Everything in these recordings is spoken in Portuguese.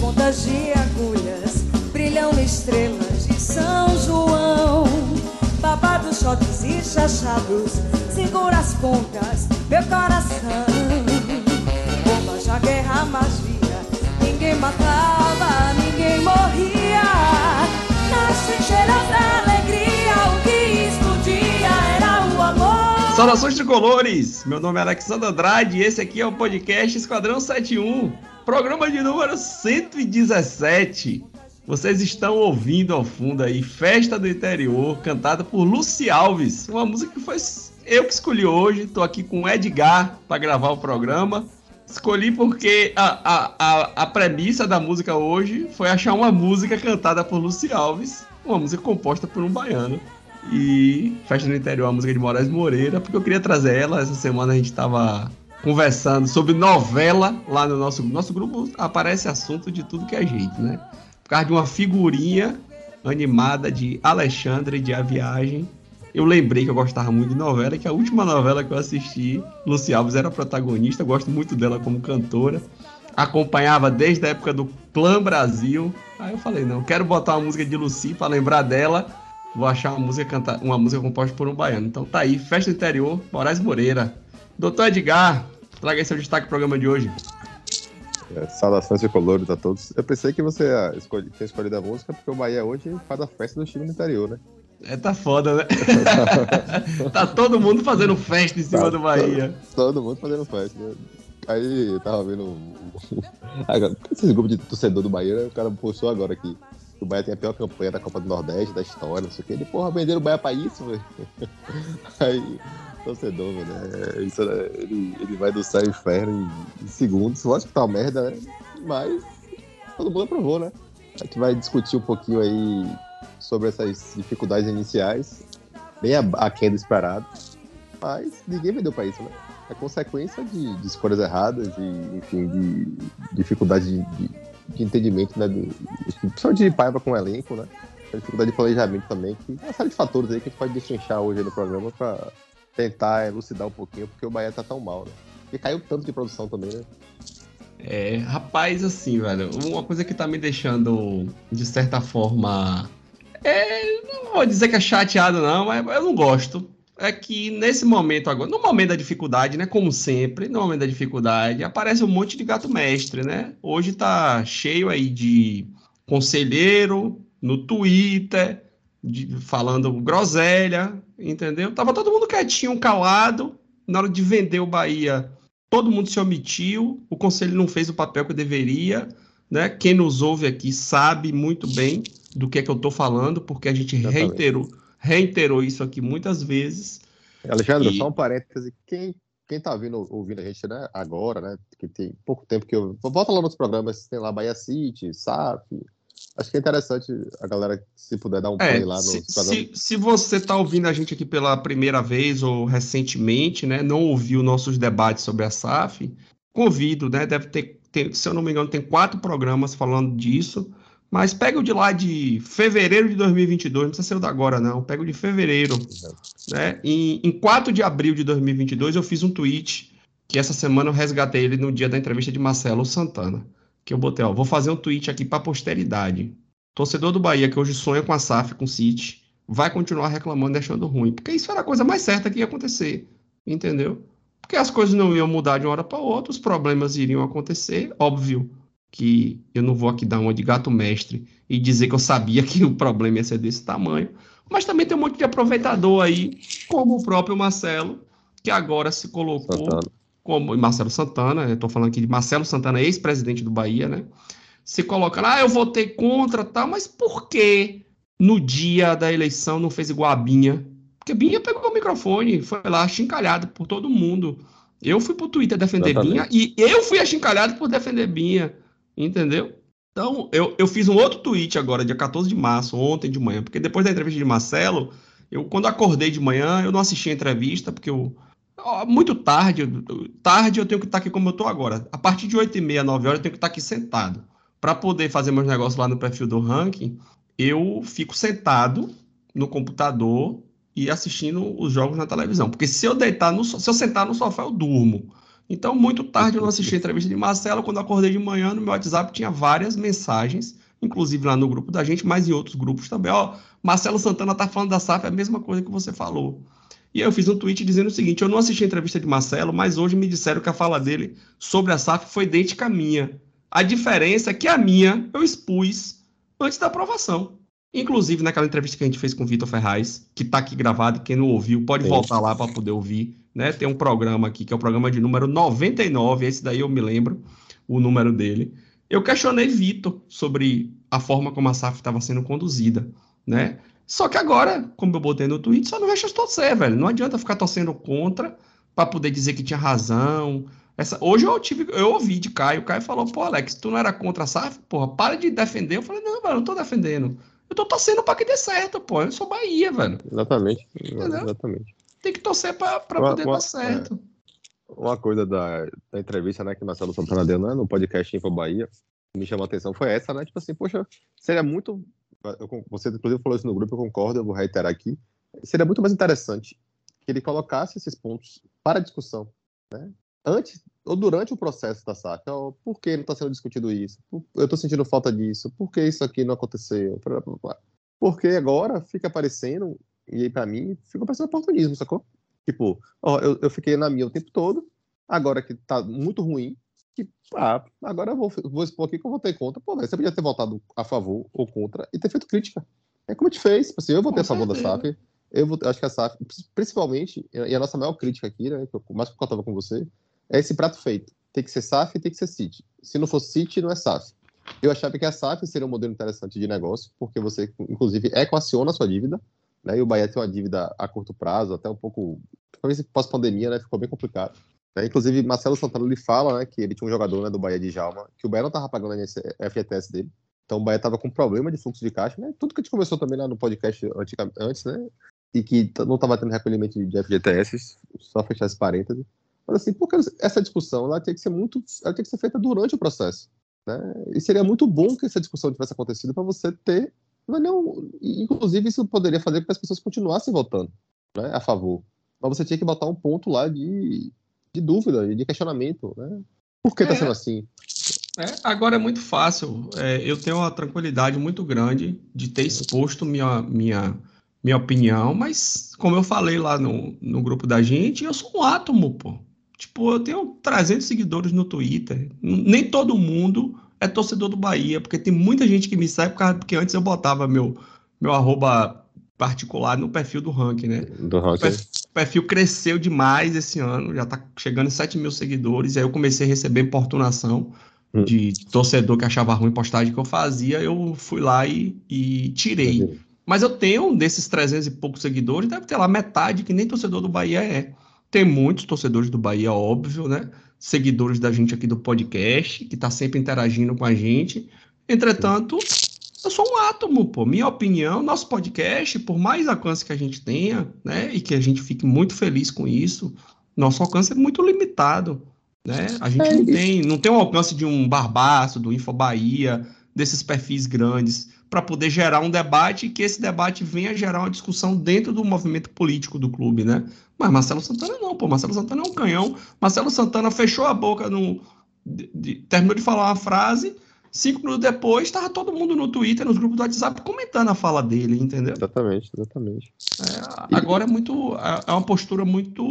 pontas de agulhas brilham estrelas de São João. Babados, shots e chachados, segura as pontas, meu coração. Bomba já guerra mais via, ninguém matava, ninguém morria. Nas trincheiras da alegria, o que explodia era o amor. Saudações tricolores! Meu nome é Alexandre Andrade e esse aqui é o podcast Esquadrão 71, programa de número 117. Vocês estão ouvindo ao fundo aí Festa do Interior, cantada por Luci Alves, uma música que foi eu que escolhi hoje. Estou aqui com o Edgar para gravar o programa. Escolhi porque a, a, a, a, premissa da música hoje foi achar uma música cantada por Luci Alves, uma música composta por um baiano. E Festa do Interior, a música de Moraes Moreira, porque eu queria trazer ela. Essa semana a gente estava conversando sobre novela lá no nosso, nosso grupo. Aparece assunto de tudo que é jeito, né? Por causa de uma figurinha animada de Alexandre de A Viagem. Eu lembrei que eu gostava muito de novela, que a última novela que eu assisti, Luci Alves era protagonista, gosto muito dela como cantora. Acompanhava desde a época do Clã Brasil. Aí eu falei, não, quero botar uma música de Luci para lembrar dela. Vou achar uma música, canta... uma música composta por um baiano. Então tá aí, Festa Interior, Moraes Moreira. Doutor Edgar, traga aí seu destaque pro programa de hoje. É, saudações tricolores a todos. Eu pensei que você escolhi, tinha escolhido a música porque o Bahia hoje faz a festa do time no interior, né? É, tá foda, né? tá todo mundo fazendo festa em cima tá, do Bahia. Todo, todo, mundo fazendo festa. Né? Aí eu tava vendo. Agora, esses grupos de torcedor do Bahia, né? o cara postou agora aqui. O Bahia tem a pior campanha da Copa do Nordeste, da história, não sei o que. Ele, porra, venderam o Bahia pra isso, velho. Aí torcedor. É, isso, né? ele, ele vai do céu e inferno em, em segundos. Lógico que tá uma merda, né? Mas todo mundo aprovou, né? A gente vai discutir um pouquinho aí sobre essas dificuldades iniciais, bem aquém do esperado. Mas ninguém vendeu pra isso, né? É consequência de, de escolhas erradas e, enfim, de dificuldade de, de, de entendimento, né? Do, principalmente de paiva com o elenco, né? A dificuldade de planejamento também, que é uma série de fatores aí que a gente pode destrinchar hoje no programa para tentar elucidar um pouquinho, porque o Bahia tá tão mal, né? E caiu tanto de produção também, né? É, rapaz, assim, velho, uma coisa que tá me deixando, de certa forma. É, não vou dizer que é chateado, não, mas eu não gosto. É que nesse momento agora, no momento da dificuldade, né? Como sempre, no momento da dificuldade, aparece um monte de gato mestre, né? Hoje tá cheio aí de conselheiro no Twitter, de, falando groselha, entendeu? Tava todo mundo quietinho, calado. Na hora de vender o Bahia, todo mundo se omitiu. O conselho não fez o papel que deveria. Né? Quem nos ouve aqui sabe muito bem do que é que eu estou falando, porque a gente reiterou, reiterou isso aqui muitas vezes. Alexandre, e... só um parêntese. Quem, quem tá ouvindo, ouvindo a gente né, agora, né? Que tem pouco tempo que eu. Volta lá nos programas, tem lá Bahia City, SAF, Acho que é interessante a galera, se puder dar um é, play lá no se, se, se, você está ouvindo a gente aqui pela primeira vez ou recentemente, né, não ouviu nossos debates sobre a SAF, convido, né, deve ter, ter, se eu não me engano, tem quatro programas falando disso, mas pega o de lá de fevereiro de 2022, não precisa ser o da agora não, pega o de fevereiro, né, em, em 4 de abril de 2022 eu fiz um tweet, que essa semana eu resgatei ele no dia da entrevista de Marcelo Santana que eu botei, ó, vou fazer um tweet aqui para posteridade. Torcedor do Bahia que hoje sonha com a SAF, com o City, vai continuar reclamando e achando ruim, porque isso era a coisa mais certa que ia acontecer, entendeu? Porque as coisas não iam mudar de uma hora para outra, os problemas iriam acontecer, óbvio que eu não vou aqui dar uma de gato mestre e dizer que eu sabia que o problema ia ser desse tamanho, mas também tem um monte de aproveitador aí, como o próprio Marcelo, que agora se colocou Santana como Marcelo Santana, estou falando aqui de Marcelo Santana, ex-presidente do Bahia, né? Se coloca lá, ah, eu votei contra, tal, mas por que no dia da eleição não fez igual a Binha? Porque Binha pegou o microfone, foi lá achincalhado por todo mundo. Eu fui pro Twitter defender Exatamente. Binha e eu fui achincalhado por defender Binha, entendeu? Então, eu, eu fiz um outro tweet agora, dia 14 de março, ontem de manhã, porque depois da entrevista de Marcelo, eu quando acordei de manhã, eu não assisti a entrevista, porque eu muito tarde, tarde eu tenho que estar aqui como eu estou agora. A partir de 8 e meia, 9 horas, eu tenho que estar aqui sentado. Para poder fazer meus negócios lá no perfil do ranking, eu fico sentado no computador e assistindo os jogos na televisão. Porque se eu deitar no, se eu sentar no sofá, eu durmo. Então, muito tarde eu não assisti a entrevista de Marcelo. Quando acordei de manhã, no meu WhatsApp tinha várias mensagens, inclusive lá no grupo da gente, mas em outros grupos também. Ó, Marcelo Santana tá falando da SAF, é a mesma coisa que você falou. E aí eu fiz um tweet dizendo o seguinte: eu não assisti a entrevista de Marcelo, mas hoje me disseram que a fala dele sobre a SAF foi idêntica à minha. A diferença é que a minha eu expus antes da aprovação. Inclusive, naquela entrevista que a gente fez com o Vitor Ferraz, que está aqui gravado, quem não ouviu, pode Sim. voltar lá para poder ouvir. Né? Tem um programa aqui, que é o programa de número 99, esse daí eu me lembro, o número dele. Eu questionei Vitor sobre a forma como a SAF estava sendo conduzida. Né? Só que agora, como eu botei no tweet, só não resta torcer, velho. Não adianta ficar torcendo contra para poder dizer que tinha razão. Essa... Hoje eu tive, eu ouvi de Caio, o Caio falou, pô, Alex, tu não era contra a SAF? Porra, para de defender. Eu falei, não, velho, não tô defendendo. Eu tô torcendo pra que dê certo, pô. Eu sou Bahia, velho. Exatamente. Entendeu? Exatamente. Tem que torcer pra, pra uma, poder uma, dar certo. É, uma coisa da, da, entrevista, né, que Marcelo Santana deu né, no podcast Info Bahia, que me chamou a atenção foi essa, né? Tipo assim, poxa, seria muito. Eu, você, inclusive, falou isso no grupo, eu concordo, eu vou reiterar aqui. Seria muito mais interessante que ele colocasse esses pontos para discussão, né? Antes ou durante o processo da saca, por que não está sendo discutido isso? Eu estou sentindo falta disso. Por que isso aqui não aconteceu? Porque agora fica aparecendo, e aí para mim, fica parecendo oportunismo, sacou? Tipo, ó, eu, eu fiquei na minha o tempo todo, agora que tá muito ruim, que, ah, agora eu vou, vou expor aqui que eu votei contra. Pô, você podia ter votado a favor ou contra e ter feito crítica. É como a gente fez. Assim, eu votei a favor da SAF, eu, vou, eu acho que a SAF, principalmente, e a nossa maior crítica aqui, né, que eu, mais que eu tava com você, é esse prato feito. Tem que ser SAF e tem que ser CIT. Se não for CIT, não é SAF. Eu achava que a SAF seria um modelo interessante de negócio, porque você, inclusive, equaciona a sua dívida, né? E o Bahia tem uma dívida a curto prazo, até um pouco. Talvez pós-pandemia, né? Ficou bem complicado. Né? Inclusive, Marcelo Santana ele fala né, que ele tinha um jogador né, do Bahia de Jalma, que o Bahia não estava pagando a FGTS dele. Então o Bahia estava com problema de fluxo de caixa, né? Tudo que a gente conversou também lá no podcast antes, né? E que não estava tendo recolhimento de FGTS, só fechar esse parênteses. Mas assim, porque essa discussão ela tem que ser muito, ela tem que ser feita durante o processo, né? E seria muito bom que essa discussão tivesse acontecido para você ter, não, inclusive isso poderia fazer com que as pessoas continuassem votando, né, a favor. Mas você tinha que botar um ponto lá de, de dúvida, de questionamento, né? Por que está é, sendo assim? É, agora é muito fácil. É, eu tenho uma tranquilidade muito grande de ter exposto minha, minha, minha opinião, mas como eu falei lá no, no grupo da gente, eu sou um átomo, pô. Tipo, eu tenho 300 seguidores no Twitter. Nem todo mundo é torcedor do Bahia, porque tem muita gente que me segue, porque antes eu botava meu, meu arroba particular no perfil do ranking, né? Do ranking. O perfil cresceu demais esse ano, já tá chegando em 7 mil seguidores, aí eu comecei a receber importunação hum. de torcedor que achava ruim postagem que eu fazia, eu fui lá e, e tirei. Mas eu tenho, desses 300 e poucos seguidores, deve ter lá metade que nem torcedor do Bahia é. Tem muitos torcedores do Bahia, óbvio, né? Seguidores da gente aqui do podcast, que tá sempre interagindo com a gente. Entretanto, eu sou um átomo, pô. Minha opinião, nosso podcast, por mais alcance que a gente tenha, né? E que a gente fique muito feliz com isso, nosso alcance é muito limitado. Né? A gente é não tem, não tem o alcance de um Barbaço, do Info Bahia, desses perfis grandes para poder gerar um debate e que esse debate venha gerar uma discussão dentro do movimento político do clube, né? Mas Marcelo Santana não, pô. Marcelo Santana é um canhão. Marcelo Santana fechou a boca no. De, de, terminou de falar uma frase. Cinco minutos depois, estava todo mundo no Twitter, nos grupos do WhatsApp, comentando a fala dele, entendeu? Exatamente, exatamente. É, agora é muito. É, é uma postura muito.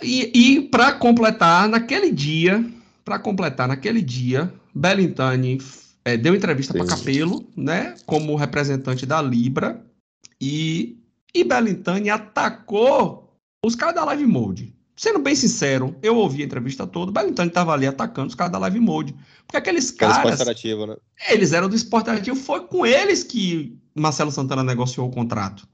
E, e para completar, naquele dia, para completar, naquele dia, Bellintani é, deu entrevista para Capelo, né, como representante da Libra, e, e Belintani atacou os caras da Live Mode. Sendo bem sincero, eu ouvi a entrevista toda, o Belintani estava ali atacando os caras da Live Mode. Porque aqueles caras. Ativo, né? Eles eram do esporte ativo, foi com eles que Marcelo Santana negociou o contrato.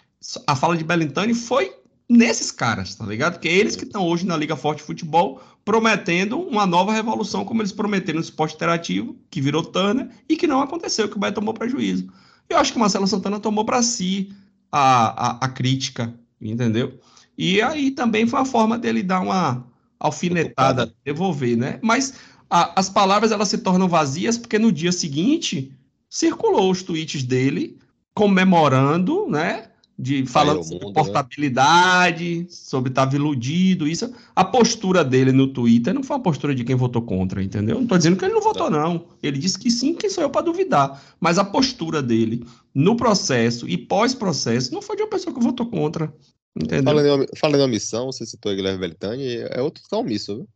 A fala de Belintani foi nesses caras, tá ligado? Que é eles que estão hoje na Liga Forte Futebol prometendo uma nova revolução, como eles prometeram no esporte interativo, que virou Turner, e que não aconteceu, que o Bahia tomou prejuízo. Eu acho que o Marcelo Santana tomou para si a, a, a, crítica, entendeu? E aí também foi a forma dele dar uma alfinetada, devolver, né? Mas a, as palavras elas se tornam vazias porque no dia seguinte circulou os tweets dele comemorando, né? de falando sobre mundo, portabilidade, né? sobre estar iludido, isso. A postura dele no Twitter não foi uma postura de quem votou contra, entendeu? Não estou dizendo que ele não votou, não. Ele disse que sim, quem sou eu para duvidar. Mas a postura dele no processo e pós-processo não foi de uma pessoa que votou contra. Falando em, falando em omissão, você citou Guilherme Belitani, é outro que tá omisso, viu?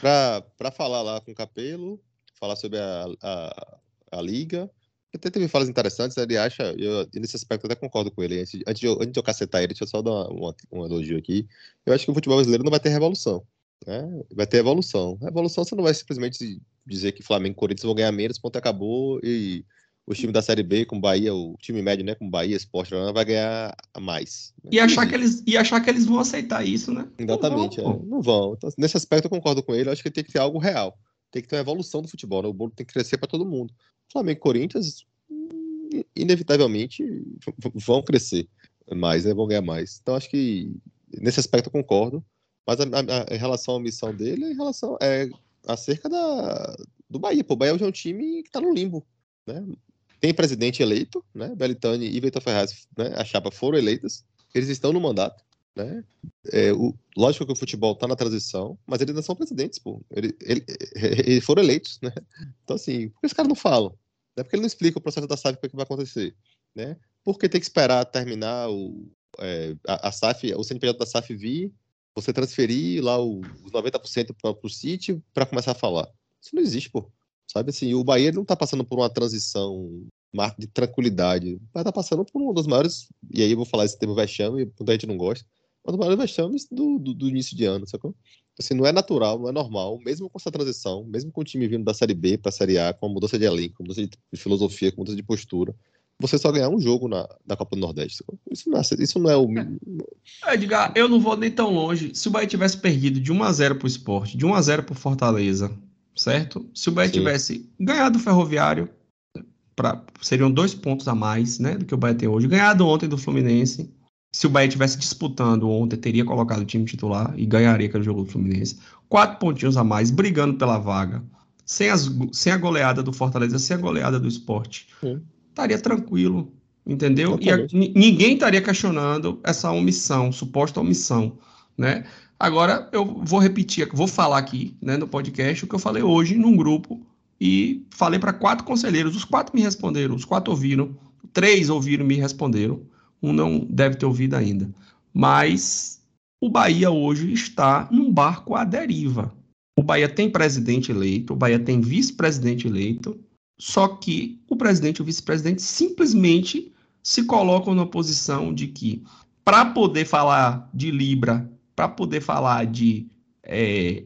Para falar lá com o Capelo, falar sobre a, a, a Liga, até teve falas interessantes, ele acha, eu, nesse aspecto eu até concordo com ele. Antes, antes, de, eu, antes de eu cacetar ele, deixa eu só dar uma, um elogio aqui. Eu acho que o futebol brasileiro não vai ter revolução. Né? Vai ter evolução. A evolução você não vai simplesmente dizer que Flamengo e Corinthians vão ganhar menos, ponto acabou, e o time da Série B com Bahia, o time médio, né, com Bahia, Sport, vai ganhar mais. E achar, que eles, e achar que eles vão aceitar isso, né? Exatamente, não vão. É, não vão. Então, nesse aspecto eu concordo com ele, eu acho que tem que ter algo real. Tem que ter uma evolução do futebol, né? o bolo tem que crescer para todo mundo. Flamengo e Corinthians, inevitavelmente, vão crescer mais, né? vão ganhar mais. Então, acho que nesse aspecto eu concordo. Mas a, a, a, em relação à missão dele, em relação é acerca da, do Bahia. Pô, o Bahia hoje é um time que está no limbo. Né? Tem presidente eleito, né? Belitani e Vitor Ferraz, né? a chapa foram eleitas. Eles estão no mandato. Né? É, o, lógico que o futebol está na transição, mas eles não são presidentes, pô. Eles, foram eleitos, né? Então, assim, por que os caras não falam? Né? Porque ele não explica o processo da SAF, o que vai acontecer, né? Porque tem que esperar terminar o, é, a, a, SAF, o CNPJ da SAF vir, você transferir lá os 90% para o sítio para começar a falar. Isso não existe, pô. Sabe assim, o Bahia não está passando por uma transição de tranquilidade, vai estar tá passando por um dos maiores, e aí eu vou falar esse termo vexame, muita gente não gosta, um dos maiores vexames do, do, do, início de ano, sacou? Assim, não é natural, não é normal, mesmo com essa transição, mesmo com o time vindo da Série B para a Série A, com a mudança de elenco, com a mudança de filosofia, com a mudança de postura, você só ganhar um jogo na, na Copa do Nordeste. Isso não é, isso não é o. É, Edgar, eu não vou nem tão longe. Se o Bahia tivesse perdido de 1x0 pro esporte, de 1x0 pro Fortaleza, certo? Se o Bahia Sim. tivesse ganhado o Ferroviário, pra, seriam dois pontos a mais né, do que o Bahia tem hoje. Ganhado ontem do Fluminense, se o Bahia tivesse disputando ontem, teria colocado o time titular e ganharia aquele jogo do Fluminense. Quatro pontinhos a mais, brigando pela vaga. Sem, as, sem a goleada do Fortaleza, sem a goleada do esporte. Estaria tranquilo, entendeu? E a, ninguém estaria questionando essa omissão, suposta omissão, né? Agora eu vou repetir, vou falar aqui, né, no podcast o que eu falei hoje num grupo e falei para quatro conselheiros, os quatro me responderam, os quatro ouviram, três ouviram e me responderam um não deve ter ouvido ainda. Mas o Bahia hoje está num barco à deriva. O Bahia tem presidente eleito, o Bahia tem vice-presidente eleito, só que o presidente e o vice-presidente simplesmente se colocam na posição de que, para poder falar de Libra, para poder falar de é,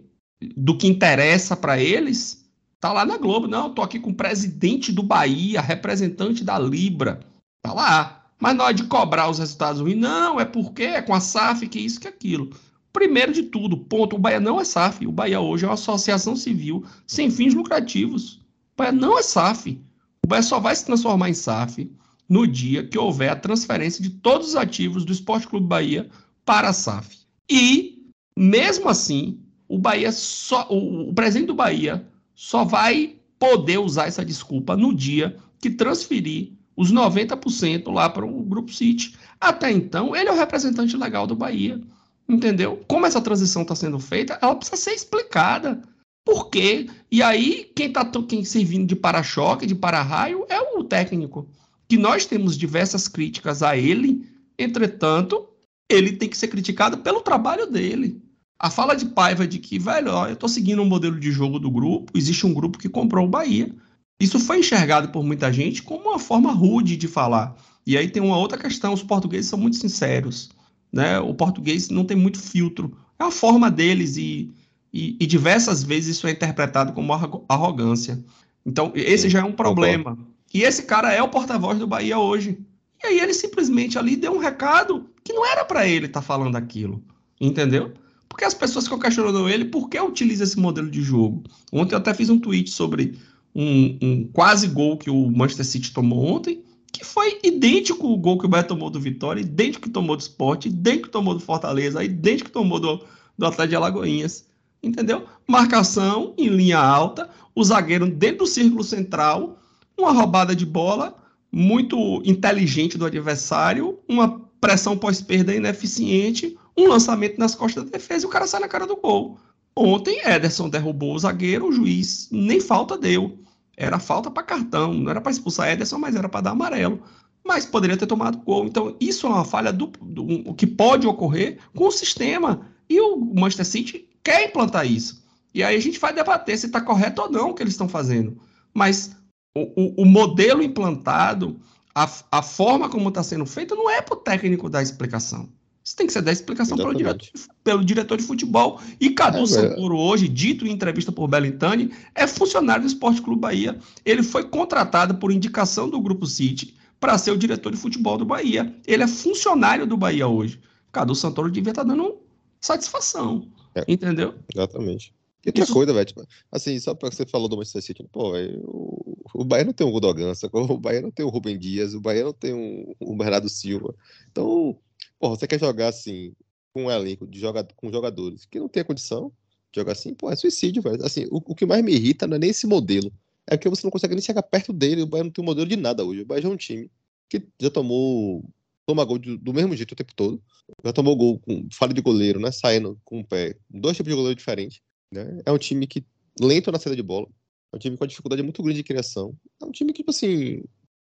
do que interessa para eles, tá lá na Globo. Não, tô aqui com o presidente do Bahia, representante da Libra. Tá lá. Mas na hora de cobrar os resultados ruins, não, é porque é com a SAF que isso, que aquilo. Primeiro de tudo, ponto, o Bahia não é SAF. O Bahia hoje é uma associação civil sem fins lucrativos. O Bahia não é SAF. O Bahia só vai se transformar em SAF no dia que houver a transferência de todos os ativos do Esporte Clube Bahia para a SAF. E, mesmo assim, o Bahia só, o, o presidente do Bahia só vai poder usar essa desculpa no dia que transferir os 90% lá para o Grupo City. Até então, ele é o representante legal do Bahia. Entendeu? Como essa transição está sendo feita, ela precisa ser explicada. Por quê? E aí, quem está quem servindo de para-choque, de para-raio, é o técnico. Que nós temos diversas críticas a ele, entretanto, ele tem que ser criticado pelo trabalho dele. A fala de Paiva de que, velho, ó, eu estou seguindo um modelo de jogo do grupo, existe um grupo que comprou o Bahia. Isso foi enxergado por muita gente como uma forma rude de falar. E aí tem uma outra questão: os portugueses são muito sinceros. Né? O português não tem muito filtro. É a forma deles e, e, e diversas vezes isso é interpretado como arrogância. Então, esse Sim, já é um problema. Concordo. E esse cara é o porta-voz do Bahia hoje. E aí ele simplesmente ali deu um recado que não era para ele estar tá falando aquilo. Entendeu? Porque as pessoas ficam questionando ele por que utiliza esse modelo de jogo. Ontem eu até fiz um tweet sobre um, um, quase gol que o Manchester City tomou ontem, que foi idêntico ao gol que o Bahia tomou do Vitória, idêntico que tomou do Sport, idêntico que tomou do Fortaleza, idêntico que tomou do, do Atlético de Alagoinhas. Entendeu? Marcação em linha alta, o zagueiro dentro do círculo central, uma roubada de bola muito inteligente do adversário, uma pressão pós-perda ineficiente, um lançamento nas costas da defesa e o cara sai na cara do gol. Ontem, Ederson derrubou o zagueiro, o juiz nem falta deu. Era falta para cartão, não era para expulsar Ederson, mas era para dar amarelo. Mas poderia ter tomado gol. Então, isso é uma falha do, do, que pode ocorrer com o sistema. E o Manchester City quer implantar isso. E aí a gente vai debater se está correto ou não o que eles estão fazendo. Mas o, o, o modelo implantado, a, a forma como está sendo feito, não é para o técnico dar explicação. Isso tem que ser dar explicação pelo diretor, pelo diretor, de futebol. E Cadu é, Santoro, hoje, dito em entrevista por Bellintani, é funcionário do Esporte Clube Bahia. Ele foi contratado por indicação do Grupo City para ser o diretor de futebol do Bahia. Ele é funcionário do Bahia hoje. Cadu Santoro devia estar tá dando satisfação. É, entendeu? Exatamente. E outra Isso... coisa, velho, tipo, assim, só porque você falou do Manchester City, pô, véio, o, o Bahia não tem um Gudogança, o Bahia não tem o Rubem Dias, o Bahia não tem um, um Bernardo Silva. Então, pô, você quer jogar assim, com um elenco de joga, com jogadores que não tem a condição de jogar assim, pô, é suicídio, velho. Assim, o, o que mais me irrita não é nem esse modelo, é que você não consegue nem chegar perto dele, o Bahia não tem um modelo de nada hoje. O Bahia já é um time que já tomou toma gol do, do mesmo jeito o tempo todo. Já tomou gol com falha de goleiro, né? Saindo com o pé. Dois tipos de goleiro diferentes. Né? É um time que lento na saída de bola. É um time com uma dificuldade muito grande de criação. É um time que, tipo assim,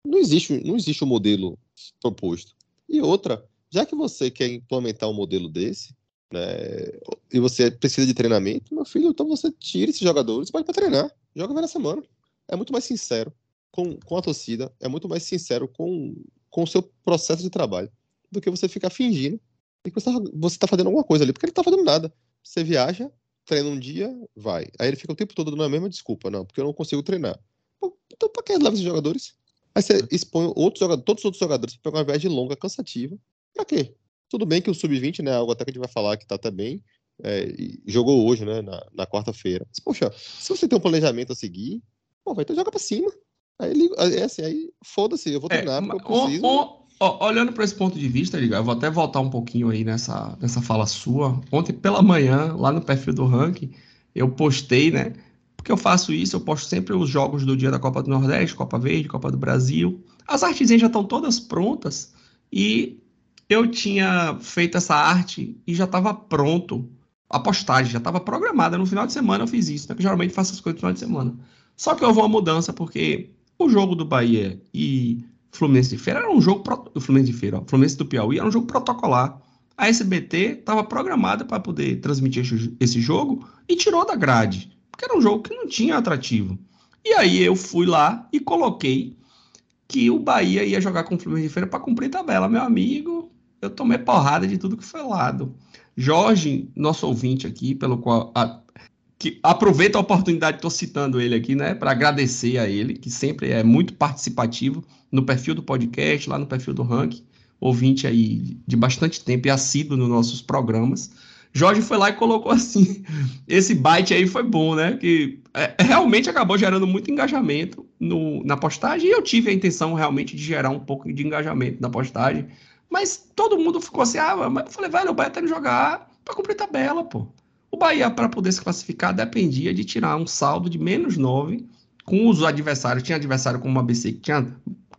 não existe, não existe um modelo proposto. E outra, já que você quer implementar um modelo desse, né, e você precisa de treinamento, meu filho, então você tira esses jogadores e pode para treinar. Joga na semana. É muito mais sincero com, com a torcida, é muito mais sincero com, com o seu processo de trabalho do que você ficar fingindo que você está tá fazendo alguma coisa ali, porque ele não está fazendo nada. Você viaja, treina um dia, vai. Aí ele fica o tempo todo dando a mesma desculpa, não, porque eu não consigo treinar. então, para que leva esses jogadores? Aí você é. expõe outros jogadores, todos os outros jogadores para uma viagem longa, cansativa. Pra quê? Tudo bem que o Sub-20, né, algo até que a gente vai falar que tá até bem, é, jogou hoje, né, na, na quarta-feira. Poxa, se você tem um planejamento a seguir, pô, vai então joga pra cima. Aí, é assim, aí foda-se, eu vou é, treinar é, porque eu preciso. Olhando para esse ponto de vista, eu vou até voltar um pouquinho aí nessa, nessa fala sua. Ontem pela manhã, lá no perfil do ranking, eu postei, né? Porque eu faço isso, eu posto sempre os jogos do dia da Copa do Nordeste, Copa Verde, Copa do Brasil. As artezinhas já estão todas prontas e eu tinha feito essa arte e já estava pronto. A postagem já estava programada. No final de semana eu fiz isso, né? geralmente faço as coisas no final de semana. Só que houve uma mudança porque o jogo do Bahia e Fluminense de Feira era um jogo. Pro... Fluminense de Feira, ó, Fluminense do Piauí era um jogo protocolar. A SBT estava programada para poder transmitir esse jogo e tirou da grade, porque era um jogo que não tinha atrativo. E aí eu fui lá e coloquei que o Bahia ia jogar com o Fluminense de Feira para cumprir tabela. Meu amigo, eu tomei porrada de tudo que foi lado. Jorge, nosso ouvinte aqui, pelo qual a, que aproveita a oportunidade, estou citando ele aqui, né, para agradecer a ele, que sempre é muito participativo no perfil do podcast, lá no perfil do Rank, ouvinte aí de bastante tempo e assíduo nos nossos programas. Jorge foi lá e colocou assim: esse byte aí foi bom, né? Que é, realmente acabou gerando muito engajamento no, na postagem, e eu tive a intenção realmente de gerar um pouco de engajamento na postagem. Mas todo mundo ficou assim: ah, mas eu falei, velho, o Bahia tem que jogar para cumprir tabela, pô. O Bahia, para poder se classificar, dependia de tirar um saldo de menos 9 com os adversários. Tinha adversário como o ABC que tinha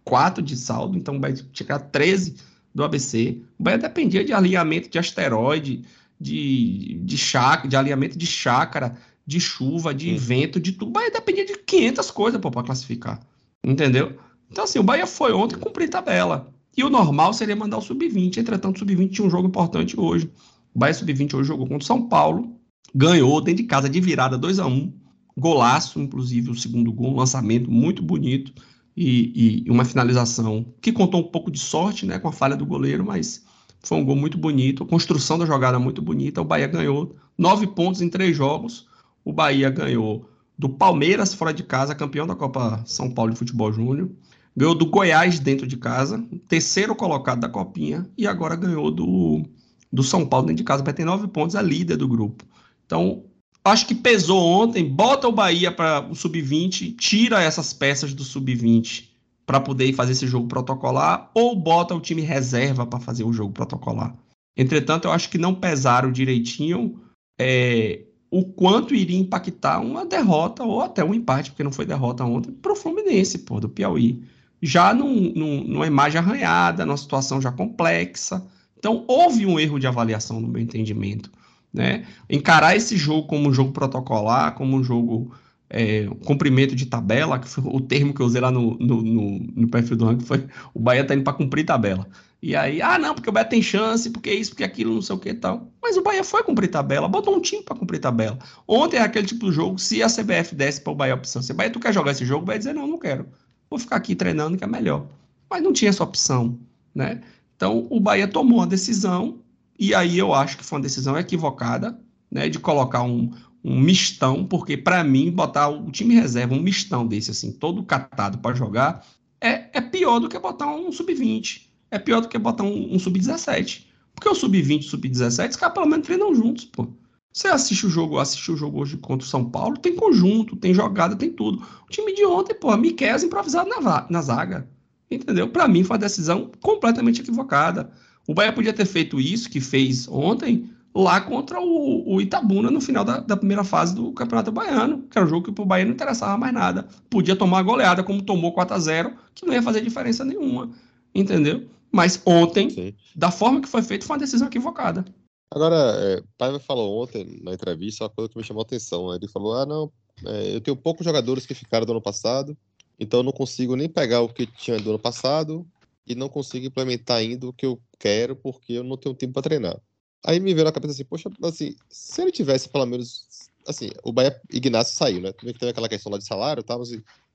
4 de saldo, então o Bahia tinha que tirar 13 do ABC. O Bahia dependia de alinhamento de asteroide, de, de, chácara, de alinhamento de chácara, de chuva, de Sim. vento, de tudo. O Bahia dependia de 500 coisas para classificar. Entendeu? Então, assim, o Bahia foi ontem cumprir tabela. E o normal seria mandar o sub-20. Entretanto, o sub-20 tinha um jogo importante hoje. O Bahia sub-20 hoje jogou contra o São Paulo ganhou dentro de casa de virada 2 a 1 golaço, inclusive o segundo gol, um lançamento muito bonito e, e, uma finalização que contou um pouco de sorte, né, com a falha do goleiro, mas foi um gol muito bonito, a construção da jogada muito bonita. O Bahia ganhou nove pontos em três jogos. O Bahia ganhou do Palmeiras fora de casa, campeão da Copa São Paulo de Futebol Júnior. Ganhou do Goiás dentro de casa, terceiro colocado da Copinha, e agora ganhou do, do São Paulo dentro de casa. Vai ter nove pontos, é líder do grupo. Então, acho que pesou ontem, bota o Bahia para o sub-20, tira essas peças do sub-20 para poder fazer esse jogo protocolar, ou bota o time reserva para fazer o jogo protocolar. Entretanto, eu acho que não pesaram direitinho é, o quanto iria impactar uma derrota ou até um empate, porque não foi derrota ontem, para o Fluminense, pô, do Piauí. já num, num, numa imagem arranhada, numa situação já complexa. Então, houve um erro de avaliação, no meu entendimento. Né? Encarar esse jogo como um jogo protocolar, como um jogo é, cumprimento de tabela, que foi o termo que eu usei lá no, no, no, no perfil do ranking, foi o Bahia tá indo para cumprir tabela. E aí, ah, não, porque o Bahia tem chance, porque isso, porque aquilo, não sei o que e tal. Mas o Bahia foi cumprir tabela, botou um time para cumprir tabela. Ontem é aquele tipo de jogo, se a CBF desse para o Bahia a opção, se o Bahia tu quer jogar esse jogo, o Bahia dizer, não, não quero. Vou ficar aqui treinando que é melhor. Mas não tinha essa opção, né? Então, o Bahia tomou uma decisão, e aí eu acho que foi uma decisão equivocada, né, de colocar um, um mistão, porque para mim, botar o time reserva, um mistão desse, assim, todo catado para jogar, é, é pior do que botar um sub-20 é pior do que botar um, um sub-17. Porque o sub-20 e o sub-17, os caras pelo menos treinam juntos, pô. Você assiste o jogo, assistiu o jogo hoje contra o São Paulo, tem conjunto, tem jogada, tem tudo. O time de ontem, pô, Miquel improvisado na, na zaga. Entendeu? Para mim foi uma decisão completamente equivocada. O Bahia podia ter feito isso que fez ontem lá contra o, o Itabuna no final da, da, primeira fase do Campeonato Baiano, que era um jogo que o Bahia não interessava mais nada. Podia tomar a goleada, como tomou 4 a 0 que não ia fazer diferença nenhuma. Entendeu? Mas ontem, Sim. da forma que foi feito, foi uma decisão equivocada. Agora, é, Paiva falou ontem na entrevista uma coisa que me chamou a atenção. Né? Ele falou: ah, não, é, eu tenho poucos jogadores que ficaram do ano passado, então eu não consigo nem pegar o que tinha do ano passado e não consigo implementar ainda o que eu quero porque eu não tenho tempo para treinar. Aí me veio na cabeça assim, poxa, assim, se ele tivesse pelo menos, assim, o Bahia Ignacio saiu, né? Também teve aquela questão lá de salário, tá? Mas,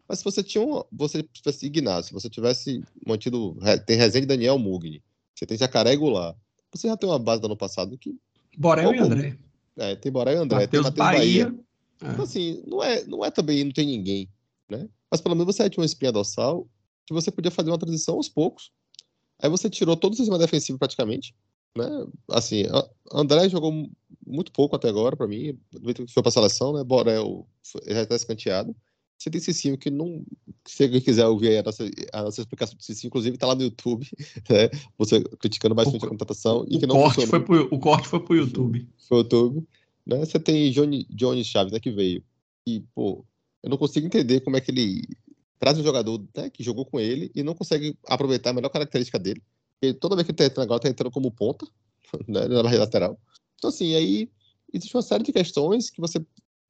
mas se você tinha um, você tivesse Ignacio, se você tivesse mantido, tem Rezende Daniel Mugni, você tem Jacaré e Goulart, você já tem uma base do ano passado que... Borel e André. É, tem Borel e André, Mateus tem Matheus Bahia. Bahia. É. Então, assim, não é, não é também, não tem ninguém, né? Mas pelo menos você tinha uma espinha dorsal que você podia fazer uma transição aos poucos. Aí você tirou todo o sistema defensivo praticamente, né? Assim, André jogou muito pouco até agora para mim, foi para a seleção, né? Borel já está escanteado. Você tem Cicinho que não. Se alguém quiser ouvir a nossa, a nossa explicação do Cicinho, inclusive está lá no YouTube, né? Você criticando bastante o, a contratação e que não corte foi pro, O corte foi pro YouTube. Foi o YouTube. Né? Você tem Johnny, Johnny Chaves, né, que veio. E, pô, eu não consigo entender como é que ele traz um jogador né, que jogou com ele e não consegue aproveitar a melhor característica dele. Porque toda vez que ele tá entrando agora, tá entrando como ponta, né, na lateral. Então, assim, aí existe uma série de questões que você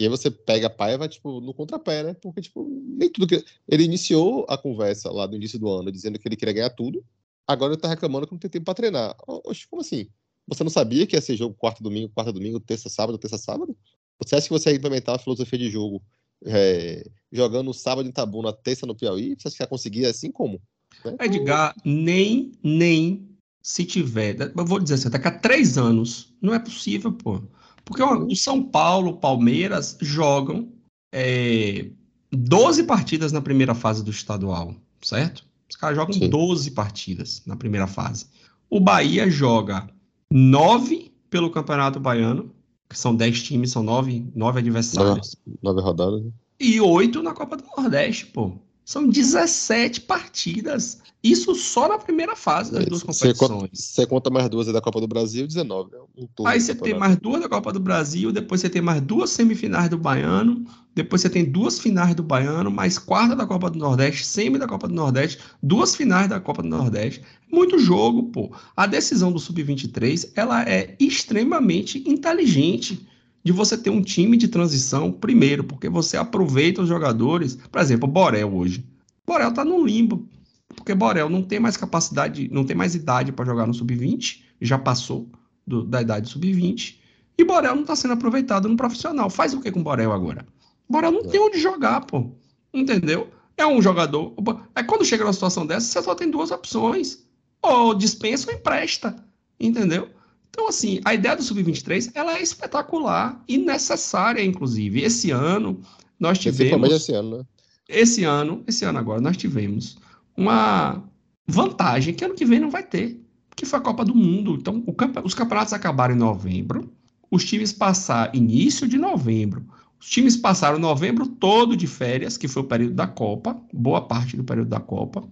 e aí você pega a Paiva, tipo, no contrapé, né? Porque, tipo, nem tudo que. Ele iniciou a conversa lá no início do ano dizendo que ele queria ganhar tudo. Agora ele tá reclamando que não tem tempo pra treinar. Oxe, como assim? Você não sabia que ia ser jogo quarto domingo, quarto domingo, terça sábado, terça sábado? Você acha que você ia implementar a filosofia de jogo é, jogando sábado em Tabuna, terça no Piauí? Você acha que ia conseguir assim como? Né? Edgar, nem, nem se tiver. Eu vou dizer assim, daqui a três anos, não é possível, pô. Porque o São Paulo, o Palmeiras jogam é, 12 partidas na primeira fase do estadual, certo? Os caras jogam Sim. 12 partidas na primeira fase. O Bahia joga 9 pelo Campeonato Baiano, que são 10 times, são 9, 9 adversários. 9 rodadas. Né? E 8 na Copa do Nordeste, pô. São 17 partidas. Isso só na primeira fase das duas competições. Você conta mais duas da Copa do Brasil, 19. Né? Um Aí você tem mais duas da Copa do Brasil, depois você tem mais duas semifinais do Baiano, depois você tem duas finais do Baiano, mais quarta da Copa do Nordeste, semi da Copa do Nordeste, duas finais da Copa do Nordeste. Muito jogo, pô. A decisão do Sub-23, ela é extremamente inteligente de você ter um time de transição primeiro, porque você aproveita os jogadores. Por exemplo, o Borel hoje. O Borel tá no limbo, porque Borel não tem mais capacidade, não tem mais idade para jogar no sub-20, já passou do, da idade sub-20, e Borel não está sendo aproveitado no profissional. Faz o que com Borel agora? Borel não é. tem onde jogar, pô. Entendeu? É um jogador. É quando chega numa situação dessa, você só tem duas opções. Ou dispensa ou empresta. Entendeu? Então, assim, a ideia do Sub-23, ela é espetacular e necessária, inclusive. Esse ano, nós tivemos... esse ano, né? Esse ano, esse ano agora, nós tivemos uma vantagem que ano que vem não vai ter, que foi a Copa do Mundo. Então, campe... os campeonatos acabaram em novembro, os times passaram início de novembro. Os times passaram novembro todo de férias, que foi o período da Copa, boa parte do período da Copa.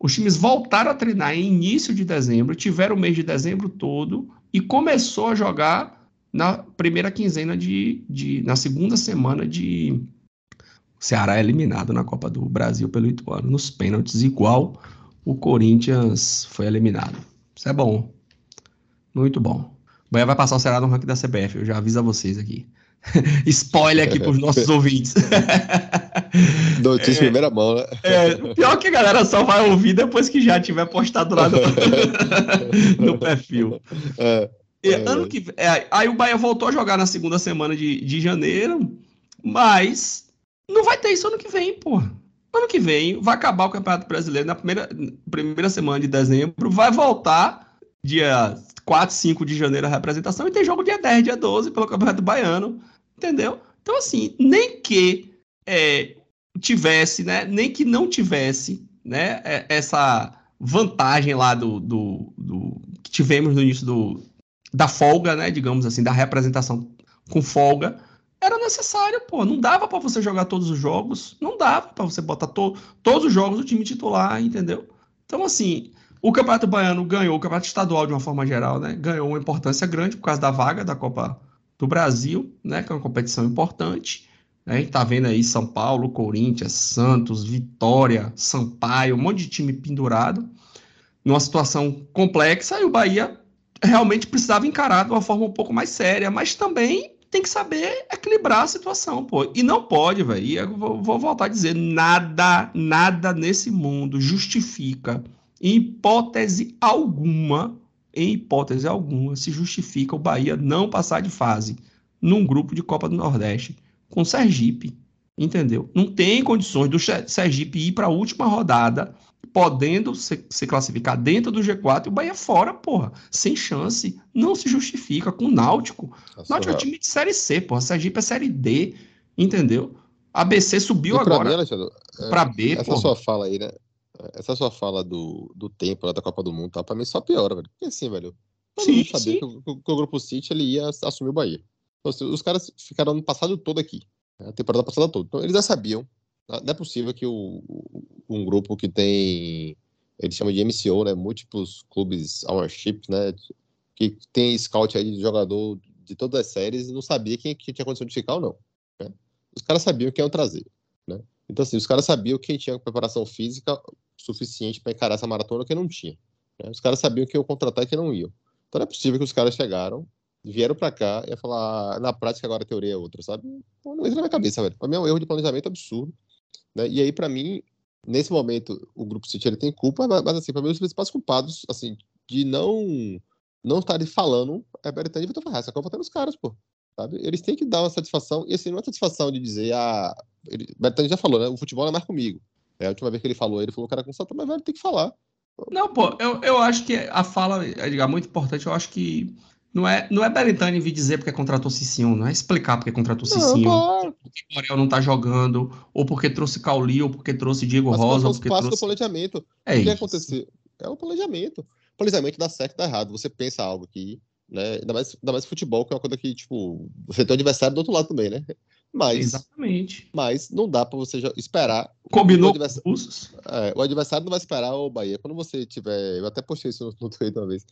Os times voltaram a treinar em início de dezembro, tiveram o mês de dezembro todo e começou a jogar na primeira quinzena de, de na segunda semana de O Ceará é eliminado na Copa do Brasil pelo Ituano nos pênaltis, igual o Corinthians foi eliminado. Isso é bom. Muito bom. Bahia vai passar o Ceará no ranking da CBF, eu já aviso a vocês aqui. Spoiler aqui para os nossos ouvintes. Notícia em primeira mão, né? É, pior que a galera só vai ouvir depois que já tiver postado lá no, no perfil. É, é, ano que, é, aí o Bahia voltou a jogar na segunda semana de, de janeiro, mas não vai ter isso ano que vem, porra. Ano que vem vai acabar o Campeonato Brasileiro na primeira, primeira semana de dezembro, vai voltar dia 4, 5 de janeiro a representação e tem jogo dia 10, dia 12 pelo Campeonato Baiano, entendeu? Então, assim, nem que é, tivesse, né, nem que não tivesse, né, é, essa vantagem lá do, do, do, que tivemos no início do, da folga, né, digamos assim, da representação com folga, era necessário, pô, não dava para você jogar todos os jogos, não dava para você botar to, todos os jogos do time titular, entendeu? Então, assim, o Campeonato Baiano ganhou, o Campeonato Estadual, de uma forma geral, né, ganhou uma importância grande por causa da vaga da Copa do Brasil, né, que é uma competição importante. Né, a gente tá vendo aí São Paulo, Corinthians, Santos, Vitória, Sampaio, um monte de time pendurado, numa situação complexa, e o Bahia realmente precisava encarar de uma forma um pouco mais séria, mas também tem que saber equilibrar a situação, pô. E não pode, velho. Vou voltar a dizer, nada, nada nesse mundo justifica em hipótese alguma, em hipótese alguma, se justifica o Bahia não passar de fase num grupo de Copa do Nordeste com Sergipe, entendeu? Não tem condições do Sergipe ir para a última rodada, podendo se, se, classificar dentro do G4 e o Bahia fora, porra, sem chance, não se justifica com o Náutico. Nossa, Náutico é time de Série C, porra, Sergipe é Série D, entendeu? ABC subiu agora para B, Essa porra. sua fala aí, né? Essa sua fala do, do tempo lá da Copa do Mundo, tá, pra mim só piora, velho. Porque assim, velho, todo sim, mundo sabia que o, que o, Grupo City ele ia assumir o Bahia. Então, assim, os caras ficaram no passado todo aqui, né, a temporada passada toda. Então, eles já sabiam. Não é possível que o, um grupo que tem, eles chamam de MCO, né, múltiplos clubes ownership, né, que tem scout aí de jogador de todas as séries, não sabia quem, quem tinha condição de ficar ou não. Né? Os caras sabiam quem iam trazer, né? Então, assim, os caras sabiam quem tinha preparação física suficiente para encarar essa maratona que não tinha. Né? Os caras sabiam que iam contratar e que não iam. Então, não é possível que os caras chegaram, vieram para cá e ia falar, ah, na prática agora a teoria é outra, sabe? Pô, não entra na minha cabeça, velho. Para mim é um erro de planejamento absurdo. Né? E aí, para mim, nesse momento, o Grupo City ele tem culpa, mas, assim, para mim, os principais culpados, assim, de não não estarem falando é Bertani e Vitor Ferraz. A culpa tá nos caras, pô. Sabe? Eles têm que dar uma satisfação, e assim, não é satisfação de dizer, ah, ele, Bertani já falou, né? O futebol não é mais comigo. É a última vez que ele falou, ele falou que era com mas velho, tem que falar. Não, pô, eu, eu acho que a fala, é muito importante, eu acho que não é, não é Bertani vir dizer porque contratou Cicinho, não é explicar porque contratou Cicinho, claro. porque o Morel não tá jogando, ou porque trouxe Cauli, ou porque trouxe Diego Mas Rosa, ou porque trouxe... do planejamento. É o que aconteceu? É o planejamento. O planejamento dá certo, dá errado. Você pensa algo aqui, né? Ainda mais, ainda mais futebol, que é uma coisa que, tipo, você tem o adversário do outro lado também, né? Mas, Exatamente. Mas não dá para você esperar. Combinou o adversário, é, o adversário não vai esperar o Bahia. Quando você tiver. Eu até postei isso no, no Twitter uma vez.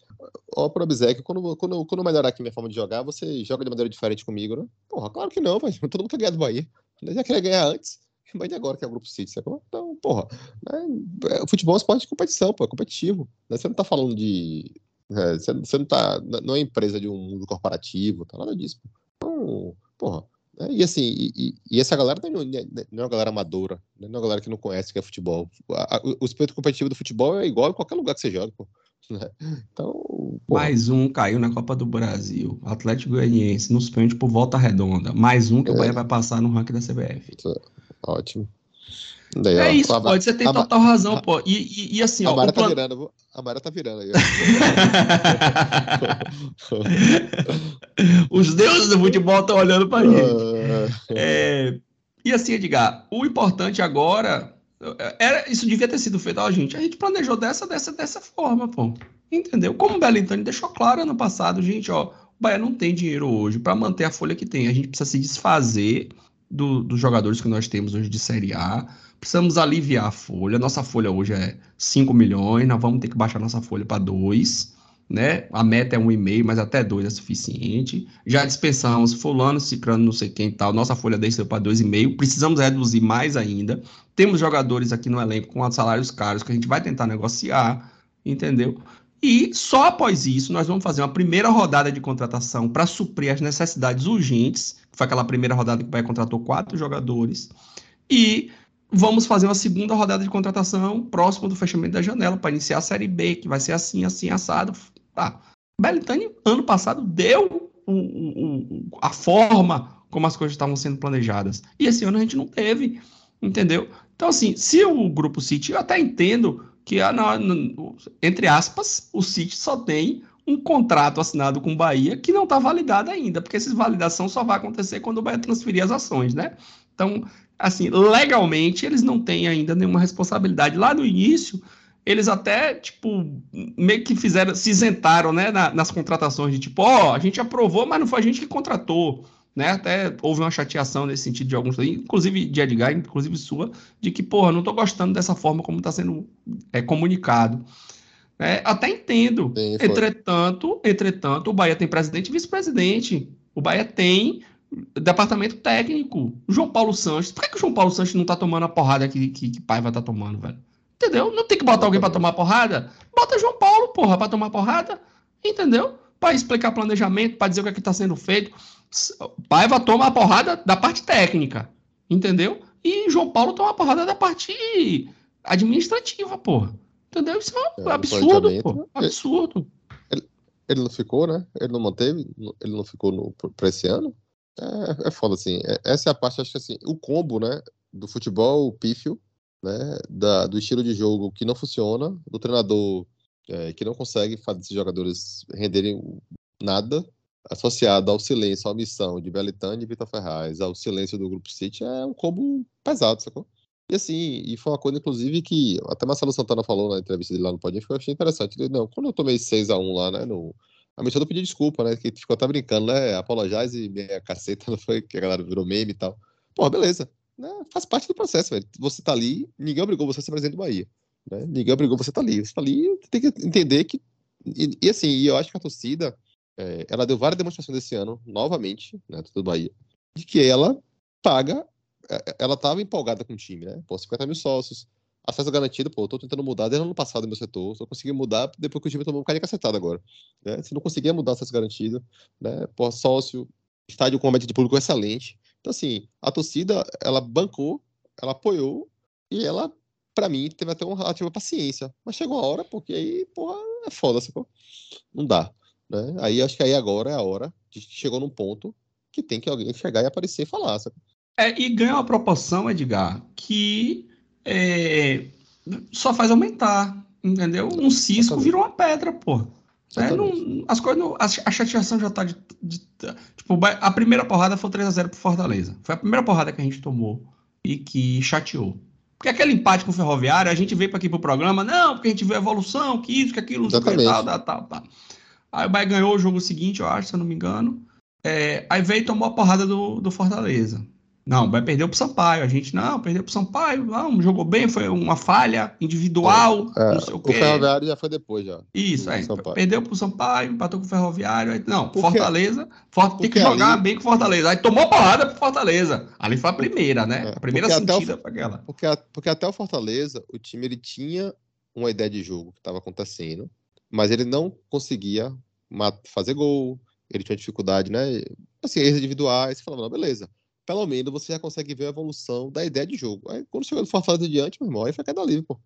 Ó, pro Obsec, quando, quando, quando melhorar aqui minha forma de jogar, você joga de maneira diferente comigo, né? Porra, claro que não, mas todo mundo quer ganhar do Bahia. Eu já queria ganhar antes. Mas agora que é o Grupo City, sacou? Então, porra. Né? O futebol é um esporte de competição, pô, é competitivo. Né? Você não tá falando de é, você, você, não tá. Não é empresa de um mundo corporativo, tá nada disso. Então, porra. É, e assim, e, e, essa galera não é, não é uma galera amadora, não é uma galera que não conhece o que é futebol. O espírito competitivo do futebol é igual em qualquer lugar que você joga, pô. Né? Então, Mais um caiu na Copa do Brasil. Atlético Goianiense nos pênaltis por volta redonda. Mais um que é. o Bahia vai passar no ranking da CBF. Ótimo. Daí, é ó, isso, pode. Você tem total razão, pô. E, e, e assim, a ó. Mara tá plan... virando, a Mara tá virando aí. Os deuses do futebol estão olhando pra gente. é... E assim, Edgar, o importante agora. Era, isso devia ter sido feito, ó, gente. A gente planejou dessa, dessa, dessa forma, pô. Entendeu? Como o Belintani deixou claro ano passado, gente, ó. O Bahia não tem dinheiro hoje para manter a folha que tem. A gente precisa se desfazer do, dos jogadores que nós temos hoje de Série A precisamos aliviar a folha. Nossa folha hoje é 5 milhões, nós vamos ter que baixar nossa folha para 2, né? A meta é um e-mail, mas até dois é suficiente. Já dispensamos fulano, cicrano, não sei quem tal. Nossa folha desceu para dois e meio. Precisamos reduzir mais ainda. Temos jogadores aqui no elenco com salários caros que a gente vai tentar negociar, entendeu? E só após isso nós vamos fazer uma primeira rodada de contratação para suprir as necessidades urgentes. Foi aquela primeira rodada que o Bahia contratou quatro jogadores. E vamos fazer uma segunda rodada de contratação próximo do fechamento da janela para iniciar a Série B, que vai ser assim, assim, assado. Tá. Belitani, ano passado, deu a forma como as coisas estavam sendo planejadas. E esse ano a gente não teve, entendeu? Então, assim, se o Grupo City, eu até entendo que, ah, entre aspas, o City só tem um contrato assinado com o Bahia que não está validado ainda, porque essa validação só vai acontecer quando o Bahia transferir as ações, né? Então, assim, legalmente, eles não têm ainda nenhuma responsabilidade. Lá no início, eles até, tipo, meio que fizeram, se isentaram, né, na, nas contratações de tipo, ó, oh, a gente aprovou, mas não foi a gente que contratou, né? Até houve uma chateação nesse sentido de alguns, inclusive de Edgar, inclusive sua, de que, porra, não tô gostando dessa forma como está sendo é, comunicado. É, até entendo. Sim, entretanto, entretanto, o Bahia tem presidente e vice-presidente. O Bahia tem departamento técnico. João Paulo Sanches. Por que, que o João Paulo Sanches não tá tomando a porrada que, que, que Paiva tá tomando, velho? Entendeu? Não tem que botar alguém para tomar porrada? Bota João Paulo, porra, para tomar porrada. Entendeu? Para explicar planejamento, para dizer o que é que tá sendo feito. Paiva toma a porrada da parte técnica. Entendeu? E João Paulo toma a porrada da parte administrativa, porra. Entendeu? Isso é, é absurdo, pô. Absurdo. Ele, ele, não ficou, né? Ele não manteve? Ele não ficou pra esse ano? É, é foda, assim. É, essa é a parte, acho que assim, o combo, né? Do futebol pífio, né? Da, do estilo de jogo que não funciona, do treinador é, que não consegue fazer esses jogadores renderem nada, associado ao silêncio, à missão de Belitani e Vitor Ferraz, ao silêncio do Grupo City, é um combo pesado, sacou? E assim, e foi uma coisa, inclusive, que até Marcelo Santana falou na entrevista dele lá no Podinho, que eu achei interessante. Ele, não, quando eu tomei 6x1 lá, né, no, a Michelle pediu desculpa, né? Que ficou até brincando, né? Apologize e caceta, não foi que a galera virou meme e tal. Pô, beleza. Né? Faz parte do processo, velho. Você tá ali, ninguém obrigou você a ser presidente do Bahia. Né? Ninguém obrigou você a tá ali. Você tá ali, tem que entender que. E, e assim, eu acho que a torcida, é, ela deu várias demonstrações desse ano, novamente, né? Do Bahia, de que ela paga. É, ela tava empolgada com o time, né? Pô, 50 mil sócios, acesso garantido, pô, eu tô tentando mudar desde o ano passado meu setor, só consegui mudar depois que o time tomou um carinho cacetado agora. Né? Se não conseguia mudar acesso garantido, né? Pô, sócio, estádio com média de público excelente. Então, assim, a torcida, ela bancou, ela apoiou, e ela, para mim, teve até uma relativa paciência. Mas chegou a hora, porque aí, porra, é foda, sacou? Não dá. Né? Aí acho que aí agora é a hora, que chegou num ponto que tem que alguém chegar e aparecer e falar, sacou? É, e ganha uma proporção, Edgar, que é, só faz aumentar, entendeu? Um cisco virou uma pedra, pô. É, não, as coisas não, a, a, chateação já tá de, de, tipo, a primeira porrada foi 3 a 0 pro Fortaleza. Foi a primeira porrada que a gente tomou e que chateou. Porque aquele empate com o Ferroviário, a gente veio para aqui pro programa, não, porque a gente vê a evolução, que isso, que aquilo, que tal, tal, tal, tal. Aí o Bahia ganhou o jogo seguinte, eu acho, se eu não me engano. É, aí veio e tomou a porrada do, do Fortaleza. Não, vai perder pro Sampaio. A gente, não, perdeu pro Sampaio, não, jogou bem, foi uma falha individual, é, não sei o quê. O Ferroviário já foi depois, já. Isso, é. Perdeu pro Sampaio, empatou com o Ferroviário. Aí, não, porque, Fortaleza, Fortaleza tem que jogar ali... bem com o Fortaleza. Aí tomou porrada pro Fortaleza. Ali foi a primeira, né? É, a primeira sentida o, foi aquela. Porque, porque até o Fortaleza, o time ele tinha uma ideia de jogo que estava acontecendo, mas ele não conseguia fazer gol, ele tinha dificuldade, né? Assim, erros individuais, você falava, não, beleza pelo menos você já consegue ver a evolução da ideia de jogo. Aí quando chegou do Fortaleza diante, meu irmão, aí foi queda livre, pô.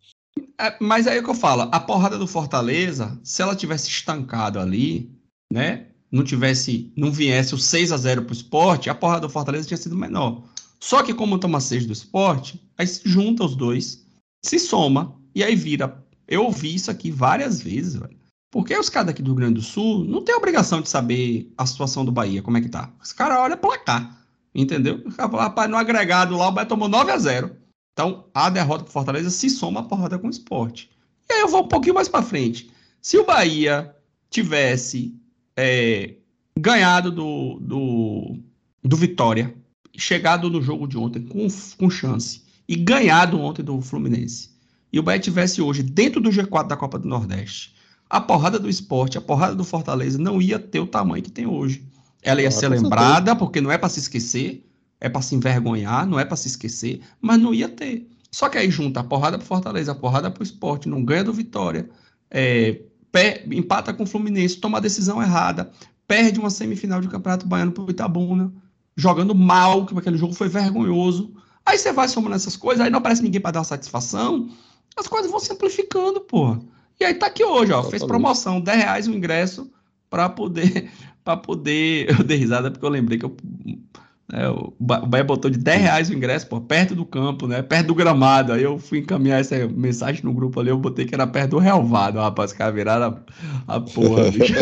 É, mas aí é o que eu falo, a porrada do Fortaleza, se ela tivesse estancado ali, né? Não tivesse, não viesse o 6 a 0 pro esporte, a porrada do Fortaleza tinha sido menor. Só que como toma 6 do esporte, aí se junta os dois, se soma, e aí vira. Eu ouvi isso aqui várias vezes, velho. Porque os caras daqui do Rio Grande do Sul não tem obrigação de saber a situação do Bahia, como é que tá. Os caras olham placar. Entendeu? Rapaz, no agregado lá, o Bahia tomou 9 a 0 Então, a derrota para Fortaleza se soma a porrada com o esporte. E aí eu vou um pouquinho mais para frente. Se o Bahia tivesse é, ganhado do, do, do Vitória, chegado no jogo de ontem com, com chance, e ganhado ontem do Fluminense, e o Bahia tivesse hoje dentro do G4 da Copa do Nordeste, a porrada do esporte, a porrada do Fortaleza não ia ter o tamanho que tem hoje. Ela ia Ah, ser lembrada, porque não é para se esquecer, é para se envergonhar, não é para se esquecer, mas não ia ter. Só que aí junta a porrada pro Fortaleza, a porrada pro esporte, não ganha do Vitória, é, pé- empata com o Fluminense, toma a decisão errada, perde uma semifinal de Campeonato Baiano pro Itabuna, jogando mal, que aquele jogo foi vergonhoso. Aí você vai somando essas coisas, aí não aparece ninguém para dar satisfação, as coisas vão se amplificando, porra. E aí tá aqui hoje, ó, fez Exatamente. promoção, 10 reais o ingresso para poder, para poder, eu dei risada porque eu lembrei que eu, é, o Ba- o Bahia botou de 10 reais o ingresso, pô, perto do campo, né, perto do gramado, aí eu fui encaminhar essa mensagem no grupo ali, eu botei que era perto do relvado, rapaz, caras viraram a, porra, bicho.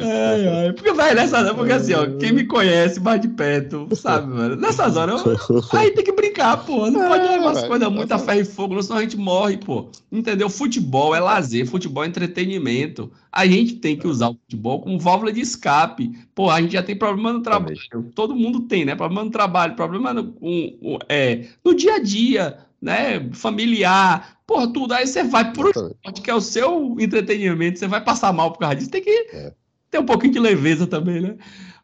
Ai, ai. Porque, velho, nessa porque assim, ó, quem me conhece mais de perto, sabe, mano? Nessas horas, eu- aí tem que brincar, pô. Não pode É, levar as coisas muito a ferro e fogo, não, senão a gente morre, pô. Entendeu? Futebol é lazer, futebol é entretenimento. A gente tem que usar o futebol como válvula de escape. Pô, a gente já tem problema no trabalho. Todo mundo tem, né? Problema no trabalho, problema no, com- com- é, no dia a dia, né? Familiar, porra, tudo. Aí você vai pro esporte, que é o seu entretenimento, você vai passar mal por causa disso. Tem que É. ter um pouquinho de leveza também, né?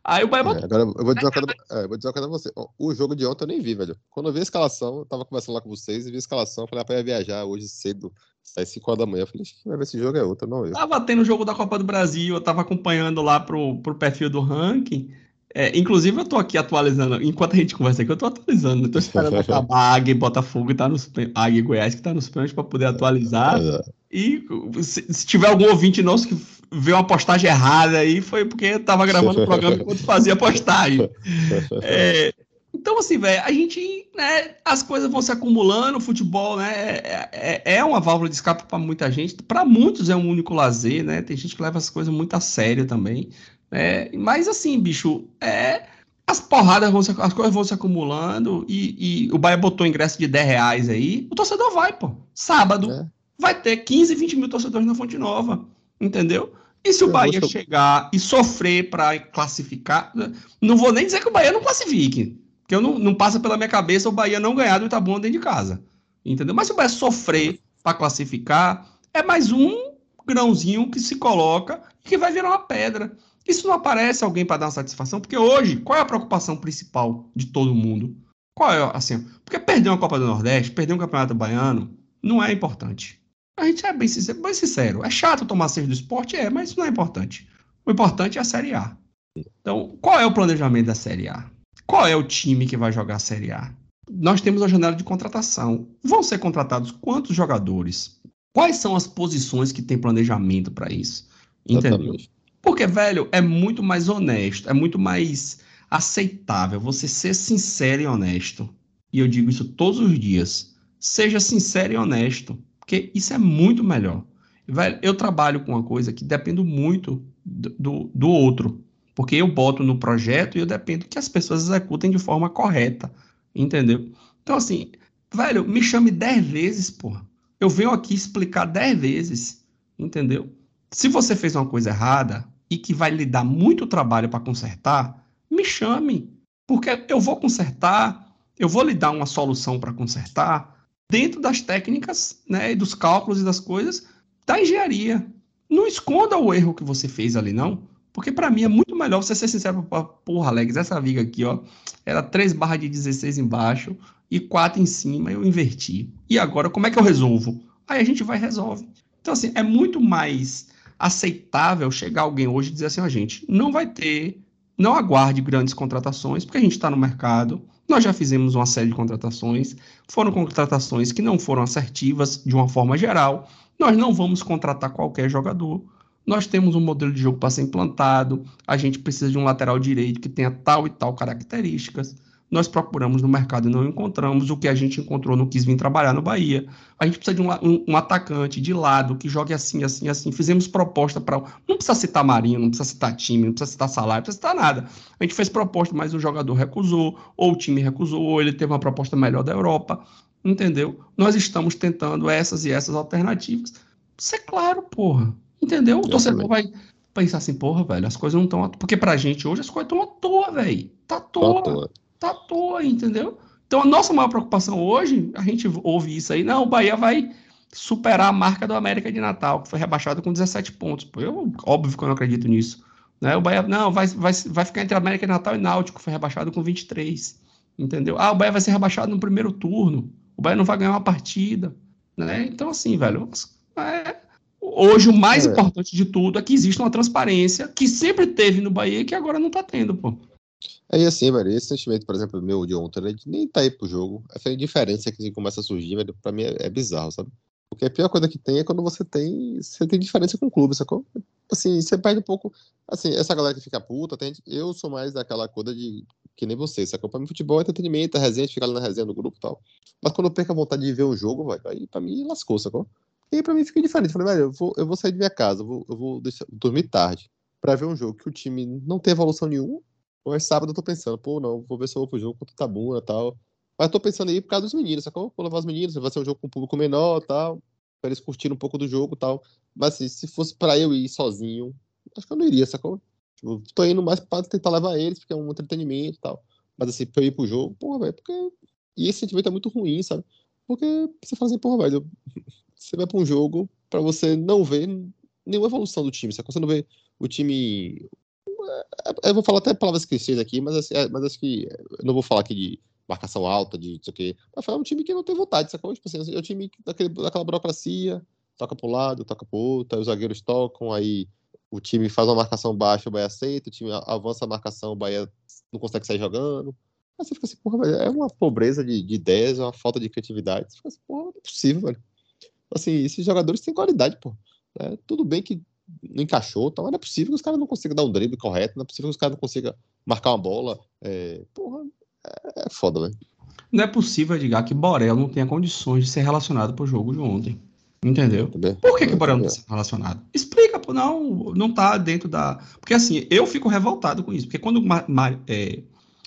Aí o Bahia É, agora eu vou dizer uma coisa, é, eu vou dizer uma coisa pra você. O jogo de ontem eu nem vi, velho. Quando eu vi a escalação, eu tava conversando lá com vocês e vi a escalação, eu falei, rapaz, eu ia viajar hoje cedo, sai 5 horas da manhã. Eu falei, "Ixi, vai ver esse jogo é outro, não eu. Tava tendo o jogo da Copa do Brasil, eu tava acompanhando lá pro, pro perfil do ranking. É, inclusive, eu tô aqui atualizando, enquanto a gente conversa aqui, eu tô atualizando. Eu tô esperando acabar a Águia e Botafogo, tá nos, Águia e Goiás, que tá nos pênaltis pra poder atualizar. É, E se, se tiver algum ouvinte nosso que vê uma postagem errada aí, foi porque eu tava gravando o programa enquanto fazia a postagem. É, então, assim, velho, a gente, né, as coisas vão se acumulando, o futebol, né, é, é- é uma válvula de escape para muita gente, para muitos é um único lazer, né, tem gente que leva as coisas muito a sério também, né, mas assim, bicho, é, as porradas vão se, as coisas vão se acumulando e, e o Bahia botou ingresso de 10 reais aí, o torcedor vai, pô, sábado, É. vai ter 15, 20 mil torcedores na Fonte Nova, entendeu? E se o Bahia chegar e sofrer para classificar, não vou nem dizer que o Bahia não classifique, porque eu não, não passa pela minha cabeça o Bahia não ganhar do Itabuna dentro de casa, entendeu? Mas se o Bahia sofrer para classificar, é mais um grãozinho que se coloca e que vai virar uma pedra. Isso não aparece alguém para dar uma satisfação, porque hoje, qual é a preocupação principal de todo mundo? Qual é, assim, porque perder uma Copa do Nordeste, perder um Campeonato Baiano, não é importante. A gente é bem sincero, bem sincero. É chato tomar seis do esporte? É, mas isso não é importante. O importante é a Série A. Então, qual é o planejamento da Série A? Qual é o time que vai jogar a Série A? Nós temos a janela de contratação. Vão ser contratados quantos jogadores? Quais são as posições que tem planejamento para isso? Entendeu? exatamente. Porque, velho, é muito mais honesto, é muito mais aceitável você ser sincero e honesto. E eu digo isso todos os dias. Seja sincero e honesto, porque isso é muito melhor. Velho, eu trabalho com uma coisa que dependo muito do, do, do outro. Porque eu boto no projeto e eu dependo que as pessoas executem de forma correta. Entendeu? Então, assim, velho, me chame 10 vezes, porra. Eu venho aqui explicar 10 vezes. Entendeu? Se você fez uma coisa errada e que vai lhe dar muito trabalho para consertar, me chame. Porque eu vou consertar, eu vou lhe dar uma solução para consertar dentro das técnicas, né, e dos cálculos e das coisas da engenharia. Não esconda o erro que você fez ali, não. Porque para mim é muito melhor você ser sincero, porra, Alex, essa viga aqui, ó, era 3 barras de 16 embaixo e 4 em cima, eu inverti. E agora, como é que eu resolvo? Aí a gente vai e resolve. Então, assim, é muito mais aceitável chegar alguém hoje e dizer assim, ó, gente, não vai ter, não aguarde grandes contratações, porque a gente está no mercado, nós já fizemos uma série de contratações, foram contratações que não foram assertivas de uma forma geral, nós não vamos contratar qualquer jogador, nós temos um modelo de jogo para ser implantado, a gente precisa de um lateral direito que tenha tal e tal características, nós procuramos no mercado e não encontramos. O que a gente encontrou não quis vir trabalhar no Bahia. A gente precisa de um, um, um atacante de lado que jogue assim, assim, assim. Fizemos proposta para. Não precisa citar Marinho, não precisa citar time, não precisa citar salário, não precisa citar nada. A gente fez proposta, mas o jogador recusou, ou o time recusou, ou ele teve uma proposta melhor da Europa. Entendeu? Nós estamos tentando essas e essas alternativas. Isso é claro, porra. Entendeu? O torcedor vai pensar assim, porra, velho, as coisas não estão. Porque pra gente hoje as coisas estão à toa, velho. Tá à toa. Tá à toa. Tá à toa, entendeu? Então a nossa maior preocupação hoje, a gente ouve isso aí, não, o Bahia vai superar a marca do América de Natal, que foi rebaixado com 17 pontos. Eu, óbvio que eu não acredito nisso. Né? O Bahia, não, vai, vai, vai ficar entre América de Natal e Náutico, foi rebaixado com 23. Entendeu? Ah, o Bahia vai ser rebaixado no primeiro turno. O Bahia não vai ganhar uma partida. Né? Então, assim, velho, é, hoje o mais é. importante de tudo é que existe uma transparência que sempre teve no Bahia e que agora não tá tendo, pô. É assim, velho, esse sentimento, por exemplo, meu de ontem, né, nem tá aí pro jogo. Essa indiferença que começa a surgir, velho, pra mim é, é, bizarro, sabe? Porque a pior coisa que tem é quando você tem. Você tem diferença com o clube, sacou? Assim, você perde um pouco. Assim, essa galera que fica puta, tem, eu sou mais daquela coisa de. Que nem você, sacou? Pra mim, futebol é entretenimento, é resenha, ficar ali na resenha do grupo e tal. Mas quando eu perco a vontade de ver um jogo, velho, aí pra mim lascou, sacou? E aí pra mim fica diferente. Eu falei, velho, eu vou, eu vou sair de minha casa, eu vou, eu vou deixar, dormir tarde pra ver um jogo que o time não tem evolução nenhuma Hoje sábado eu tô pensando, pô, não, vou ver se eu vou pro jogo contra o Tabuna e tal. Mas eu tô pensando aí por causa dos meninos, sacou? Vou levar os meninos, vai ser um jogo com um público menor e tal, pra eles curtirem um pouco do jogo e tal. Mas assim, se fosse pra eu ir sozinho, acho que eu não iria, sacou? Tipo, tô indo mais pra tentar levar eles, porque é um entretenimento e tal. Mas assim, pra eu ir pro jogo, porra, velho, porque. E esse sentimento é muito ruim, sabe? Porque você fala assim, porra, velho, você vai pra um jogo pra você não ver nenhuma evolução do time? Você não vê o time é, eu vou falar até palavras clichês aqui, mas, assim, é, mas acho que eu não vou falar aqui de marcação alta, de isso aqui. Mas é um time que não tem vontade, sacou? Tipo assim, é um time daquele, daquela burocracia, toca para um lado, toca para o outro, aí os zagueiros tocam, aí o time faz uma marcação baixa, o Bahia aceita, o time avança a marcação, o Bahia não consegue sair jogando. Aí você fica assim, porra, é uma pobreza de, de ideias, é uma falta de criatividade. Você fica assim, porra, não é possível, velho. Assim, esses jogadores têm qualidade, pô. É, tudo bem que não encaixou, então não é possível que os caras não consigam dar um drible correto, não é possível que os caras não consigam marcar uma bola. É, porra, é, é foda, velho. Não é possível, Edgar, que Borel não tenha condições de ser relacionado pro jogo de ontem. Entendeu? Por que, que Borel não está sendo relacionado? Explica, pô, não, não tá dentro da. Porque assim, eu fico revoltado com isso. Porque quando é,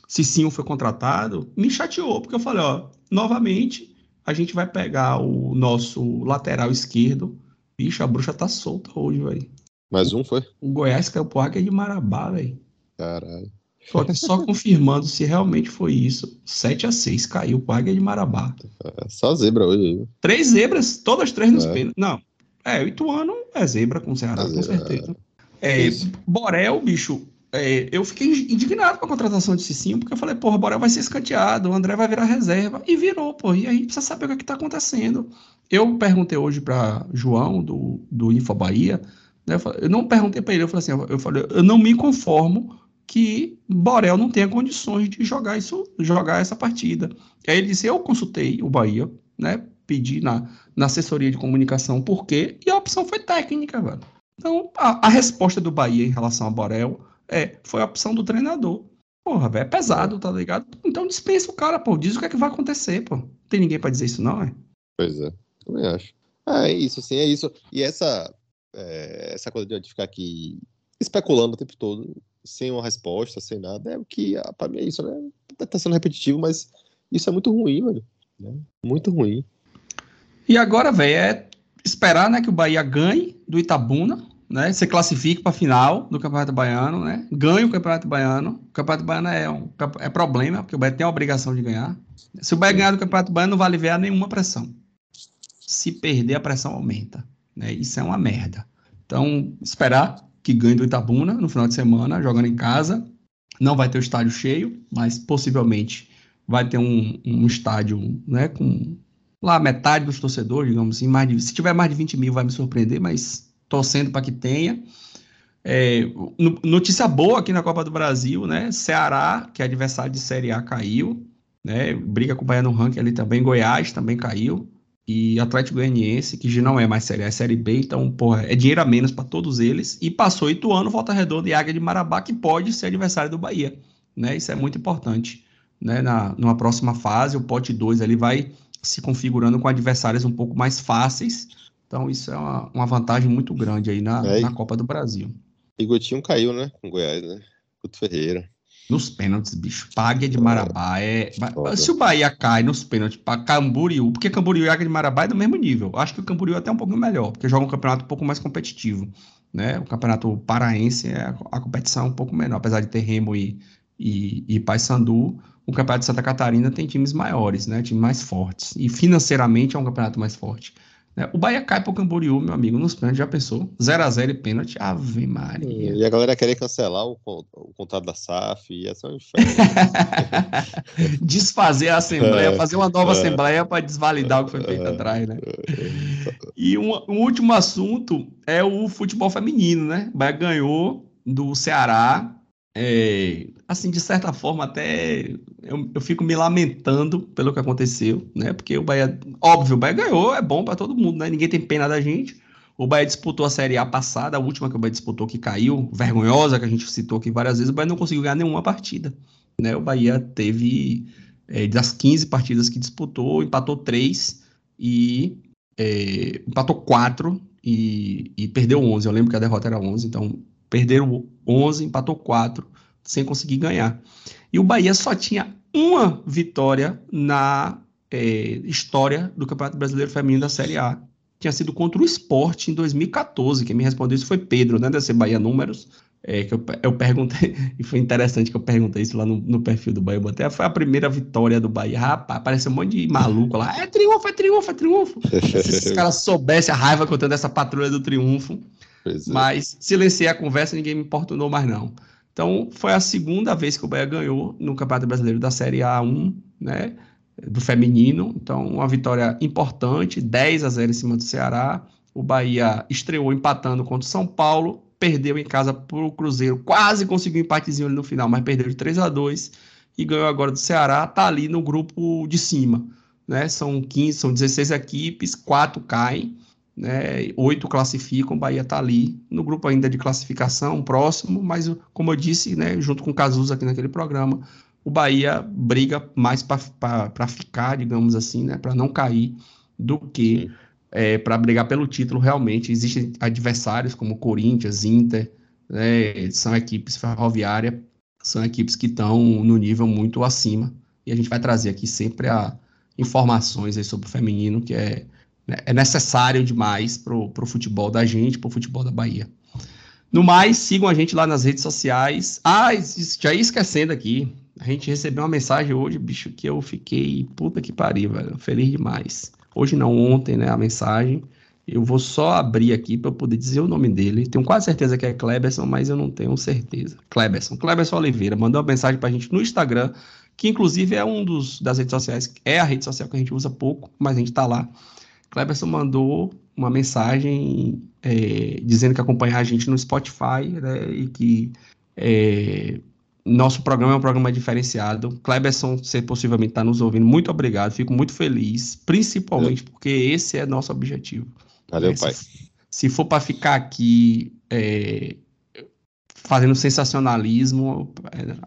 Cicinho foi contratado, me chateou, porque eu falei, ó, novamente, a gente vai pegar o nosso lateral esquerdo Bicho, a bruxa tá solta hoje, velho. Mais um foi? O Goiás caiu pro Águia de Marabá, velho. Caralho. Só, só confirmando se realmente foi isso. 7 a 6 caiu pro Águia de Marabá. É, só zebra hoje. Três zebras, todas três nos é. pênaltis. Não. É, o Ituano é zebra com o Ceará, é com certeza. É, Borel, bicho, é, eu fiquei indignado com a contratação de Cicinho, porque eu falei, porra, Borel vai ser escanteado, o André vai virar reserva. E virou, pô. E aí precisa saber o que, é que tá acontecendo. Eu perguntei hoje para João, do, do Info Bahia, né, eu não perguntei para ele, eu falei assim, eu falei, eu não me conformo que Borel não tenha condições de jogar isso, jogar essa partida. Aí ele disse, eu consultei o Bahia, né, pedi na, na assessoria de comunicação por quê, e a opção foi técnica, velho. Então, a, a resposta do Bahia em relação a Borel é, foi a opção do treinador. Porra, velho, é pesado, tá ligado? Então dispensa o cara, pô, diz o que é que vai acontecer, pô. Não tem ninguém para dizer isso não, é? Pois é. Também acho. Ah, é isso, sim, é isso. E essa, é, essa coisa de ficar aqui especulando o tempo todo, sem uma resposta, sem nada, é o que, ah, pra mim, é isso, né? Tá, tá sendo repetitivo, mas isso é muito ruim, velho. Né? Muito ruim. E agora, velho, é esperar né, que o Bahia ganhe do Itabuna, né? Se classifique para a final do Campeonato Baiano, né? Ganhe o Campeonato Baiano. O Campeonato Baiano é, um, é problema, porque o Bahia tem a obrigação de ganhar. Se o Bahia ganhar do Campeonato Baiano, não vale ver a nenhuma pressão se perder, a pressão aumenta. Né? Isso é uma merda. Então, esperar que ganhe do Itabuna no final de semana, jogando em casa. Não vai ter o estádio cheio, mas possivelmente vai ter um, um estádio né, com lá metade dos torcedores, digamos assim. Mais de, se tiver mais de 20 mil, vai me surpreender, mas torcendo para que tenha. É, notícia boa aqui na Copa do Brasil, né? Ceará, que é adversário de Série A, caiu. Né? Briga com o Bahia no ranking ali também. Goiás também caiu e Atlético Goianiense, que já não é mais Série A, é Série B, então, porra, é dinheiro a menos para todos eles. E passou Ituano, Volta Redonda e Águia de Marabá, que pode ser adversário do Bahia. Né? Isso é muito importante. Né? Na, numa próxima fase, o pote 2 ali vai se configurando com adversários um pouco mais fáceis. Então, isso é uma, uma vantagem muito grande aí na, é, na Copa do Brasil. E Gotinho caiu, né? Com Goiás, né? Couto Ferreira. Nos pênaltis, bicho. Pague de Marabá é. Se o Bahia cai nos pênaltis para Camboriú, porque Camboriú e Águia de Marabá é do mesmo nível. Acho que o Camboriú é até um pouquinho melhor, porque joga um campeonato um pouco mais competitivo. Né? O campeonato paraense é a competição um pouco menor, apesar de ter Remo e, e, e Paysandu. O campeonato de Santa Catarina tem times maiores, né? Times mais fortes. E financeiramente é um campeonato mais forte. Né? O Bahia cai pro Camboriú, meu amigo, nos pênaltis, já pensou? 0x0 e pênalti, ave Maria. E a galera querer cancelar o, o contrato da SAF, ia ser um inferno. Desfazer a Assembleia, é, fazer uma nova é, Assembleia para desvalidar o que foi feito é, atrás, né? E um, um, último assunto é o futebol feminino, né? O Bahia ganhou do Ceará é, assim, de certa forma, até eu, eu, fico me lamentando pelo que aconteceu, né? Porque o Bahia, óbvio, o Bahia ganhou, é bom para todo mundo, né? Ninguém tem pena da gente. O Bahia disputou a Série A passada, a última que o Bahia disputou que caiu, vergonhosa, que a gente citou aqui várias vezes, o Bahia não conseguiu ganhar nenhuma partida, né? O Bahia teve, é, das 15 partidas que disputou, empatou 3 e é, empatou 4 e, e perdeu 11. Eu lembro que a derrota era 11, então Perderam 11, empatou 4, sem conseguir ganhar. E o Bahia só tinha uma vitória na é, história do Campeonato Brasileiro Feminino da Série A. Tinha sido contra o Sport em 2014. Quem me respondeu isso foi Pedro, né? Deve ser Bahia Números. É, que eu, eu, perguntei, e foi interessante que eu perguntei isso lá no, no perfil do Bahia. Botei, foi a primeira vitória do Bahia. Rapaz, apareceu um monte de maluco lá. É triunfo, é triunfo, é triunfo. Se esses caras soubessem a raiva contando essa patrulha do triunfo, é. Mas silenciei a conversa, ninguém me importunou mais não. Então, foi a segunda vez que o Bahia ganhou no Campeonato Brasileiro da Série A1, né, do feminino. Então, uma vitória importante, 10 a 0 em cima do Ceará. O Bahia estreou empatando contra o São Paulo, perdeu em casa para o Cruzeiro, quase conseguiu um empatezinho ali no final, mas perdeu de 3 a 2 e ganhou agora do Ceará, tá ali no grupo de cima, né? São 15, são 16 equipes, quatro caem né, oito classificam, o Bahia está ali no grupo ainda de classificação, próximo, mas como eu disse, né, junto com o Cazuza aqui naquele programa, o Bahia briga mais para ficar, digamos assim, né, para não cair, do que é, para brigar pelo título realmente. Existem adversários como Corinthians, Inter, né, são equipes ferroviárias, são equipes que estão no nível muito acima, e a gente vai trazer aqui sempre a, informações sobre o feminino, que é é necessário demais para o futebol da gente, para o futebol da Bahia. No mais, sigam a gente lá nas redes sociais. Ah, já ia esquecendo aqui. A gente recebeu uma mensagem hoje, bicho, que eu fiquei puta que pariu, velho. Feliz demais. Hoje não, ontem, né? A mensagem. Eu vou só abrir aqui para eu poder dizer o nome dele. Tenho quase certeza que é Kleberson, mas eu não tenho certeza. Kleberson, Kleberson Oliveira, mandou uma mensagem para a gente no Instagram, que inclusive é um dos das redes sociais, é a rede social que a gente usa pouco, mas a gente está lá. Cleberson mandou uma mensagem é, dizendo que acompanha a gente no Spotify né, e que é, nosso programa é um programa diferenciado. Cleberson, se possivelmente está nos ouvindo, muito obrigado, fico muito feliz, principalmente Valeu. porque esse é nosso objetivo. Valeu, né? pai. Se, se for para ficar aqui é, fazendo sensacionalismo,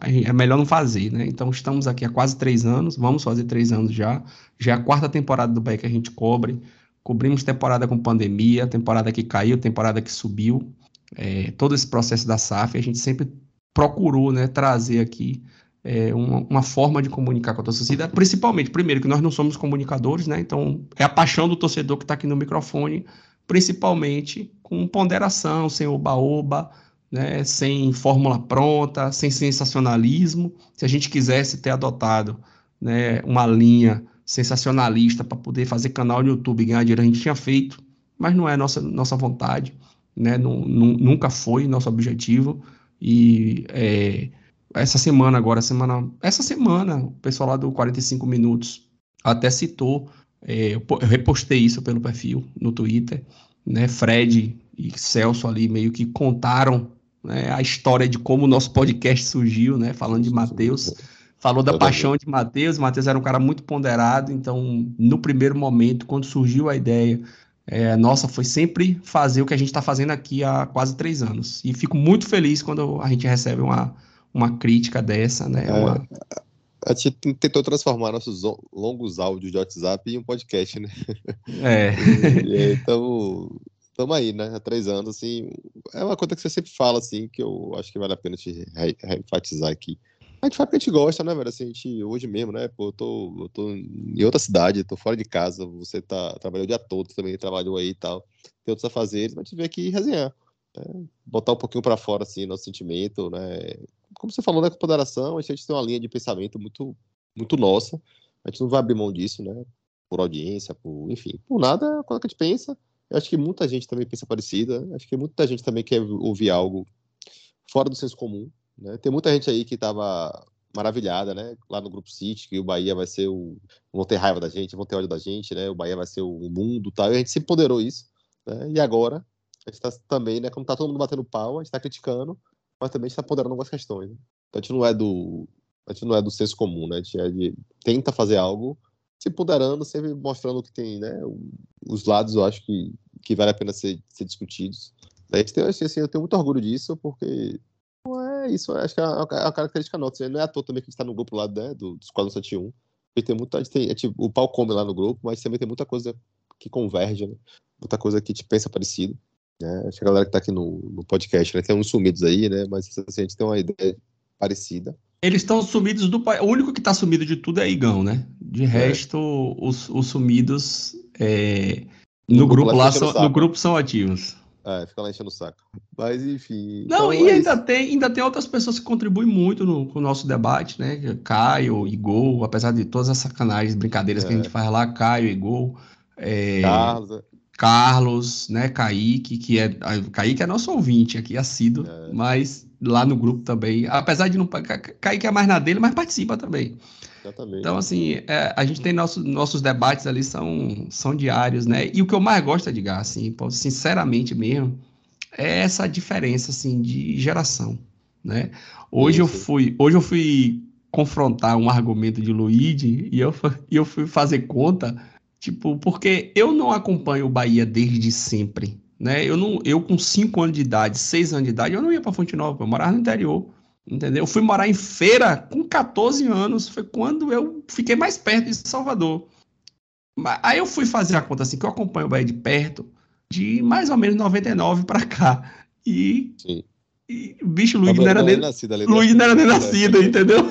é, melhor não fazer, né? Então estamos aqui há quase três anos, vamos fazer três anos já. Já é a quarta temporada do Bahia que a gente cobre. Cobrimos temporada com pandemia, temporada que caiu, temporada que subiu. É, todo esse processo da SAF, a gente sempre procurou né, trazer aqui é, uma, uma, forma de comunicar com a torcida, principalmente, primeiro, que nós não somos comunicadores, né? Então, é a paixão do torcedor que está aqui no microfone, principalmente com ponderação, sem oba-oba, né, sem fórmula pronta, sem sensacionalismo. Se a gente quisesse ter adotado né, uma linha sensacionalista para poder fazer canal no YouTube e ganhar dinheiro, a gente tinha feito, mas não é nossa, nossa vontade, né, não, nunca foi nosso objetivo. E é, essa semana agora, semana, essa semana, o pessoal lá do 45 Minutos até citou, é, eu repostei isso pelo perfil no Twitter, né, Fred e Celso ali meio que contaram né, a história de como o nosso podcast surgiu, né, falando de Mateus. Falou da paixão de Mateus. Mateus era um cara muito ponderado, então, no primeiro momento, quando surgiu a ideia, é, nossa, foi sempre fazer o que a gente está fazendo aqui há quase três anos. E fico muito feliz quando a gente recebe uma, uma crítica dessa, né? É, uma... A gente tentou transformar nossos longos áudios de WhatsApp em um podcast, né? É. e, então, estamos aí, né? Há três anos, assim. É uma coisa que você sempre fala, assim, que eu acho que vale a pena te enfatizar aqui. A gente faz porque a gente gosta, né, velho? Assim, a gente, hoje mesmo, né? Pô, eu tô, eu tô em outra cidade, tô fora de casa, você tá, trabalhou o dia todo, também trabalhou aí e tal. Tem outros a fazer, mas a gente veio aqui resenhar. Né? Botar um pouquinho para fora, assim, nosso sentimento, né? Como você falou, né, com ponderação, a gente tem uma linha de pensamento muito, muito nossa. A gente não vai abrir mão disso, né? por audiência, por, enfim, por nada, quando a gente pensa, eu acho que muita gente também pensa parecida, acho que muita gente também quer ouvir algo fora do senso comum, né? Tem muita gente aí que estava maravilhada, né? Lá no Grupo City, que o Bahia vai ser o. vão ter raiva da gente, vão ter ódio da gente, né? O Bahia vai ser o mundo tal. E a gente sempre ponderou isso. Né? E agora, a gente está também, né? Como tá todo mundo batendo pau, a gente está criticando, mas também está ponderando algumas questões. Né? Então a gente não é do. A gente não é do senso comum, né? A gente é de, tenta fazer algo, se ponderando, sempre mostrando que tem, né? Os lados, eu acho que, que vale a pena ser, ser discutidos. A gente tem, assim, eu tenho muito orgulho disso, porque é isso, acho que é a, a característica nossa. Não é à toa também que a gente está no grupo lá né, do, do Esquadrão 71. Porque tem muita, tem, é, tipo, o pau come lá no grupo, mas também tem muita coisa que converge, né? Muita coisa que te pensa parecido. Né? Acho que a galera que está aqui no, no podcast, né? Tem uns sumidos aí, né? Mas assim, a gente tem uma ideia parecida. Eles estão sumidos do O único que está sumido de tudo é Igão, né? De é. resto, os, os sumidos é, no, no, grupo, lá são, no grupo são ativos. É, fica lá enchendo o saco. Mas, enfim. Não, então e é ainda, tem, ainda tem outras pessoas que contribuem muito no, com o nosso debate, né? Caio, Igor, apesar de todas as sacanagens, brincadeiras é. que a gente é. faz lá, Caio, Igor. É, Carlos. É. Carlos, né, Kaique, que é. Kaique é nosso ouvinte aqui, assíduo, é. mas lá no grupo também. Apesar de não. Kaique é mais na dele, mas participa também. Exatamente. Então, assim, é, a gente tem nosso, nossos debates ali, são, são diários, né? E o que eu mais gosto, Edgar, assim, sinceramente mesmo, é essa diferença, assim, de geração, né? Hoje Isso. eu fui, hoje eu fui confrontar um argumento de Luigi e eu, e eu fui fazer conta, tipo, porque eu não acompanho o Bahia desde sempre, né? Eu, não, eu com 5 anos de idade, 6 anos de idade, eu não ia para Fonte Nova, eu morava no interior. Entendeu? Eu fui morar em feira com 14 anos, foi quando eu fiquei mais perto de Salvador. Aí eu fui fazer a conta assim, que eu acompanho o Bahia de perto, de mais ou menos 99 para cá. E Sim. E o bicho Luiz não era nem nascido ali. Luiz não era nem nascido, entendeu?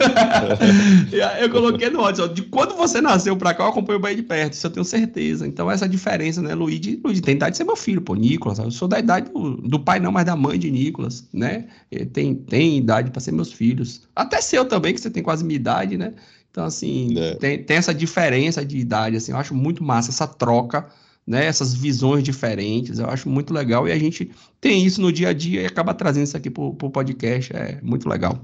eu coloquei no ódio, de quando você nasceu pra cá, eu acompanho o Bahia de perto, isso eu tenho certeza. Então, essa diferença, né? Luiz, Luiz tem idade de ser meu filho, pô, Nicolas. Eu sou da idade do, do pai, não, mas da mãe de Nicolas, né? Ele tem, tem idade para ser meus filhos. Até seu também, que você tem quase minha idade, né? Então, assim, é. tem, tem essa diferença de idade, assim, eu acho muito massa essa troca né, essas visões diferentes, eu acho muito legal e a gente tem isso no dia a dia e acaba trazendo isso aqui para o podcast, é muito legal.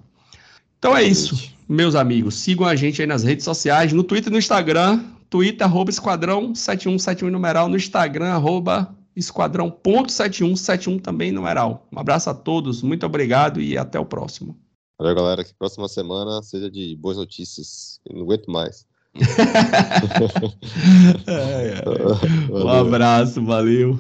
Então é isso, meus amigos, sigam a gente aí nas redes sociais, no Twitter e no Instagram, Twitter, arroba esquadrão 7171 numeral, no Instagram, arroba esquadrão.7171 também numeral. Um abraço a todos, muito obrigado e até o próximo. Valeu, galera, que próxima semana seja de boas notícias, eu não aguento mais. é, é. Um abraço, valeu.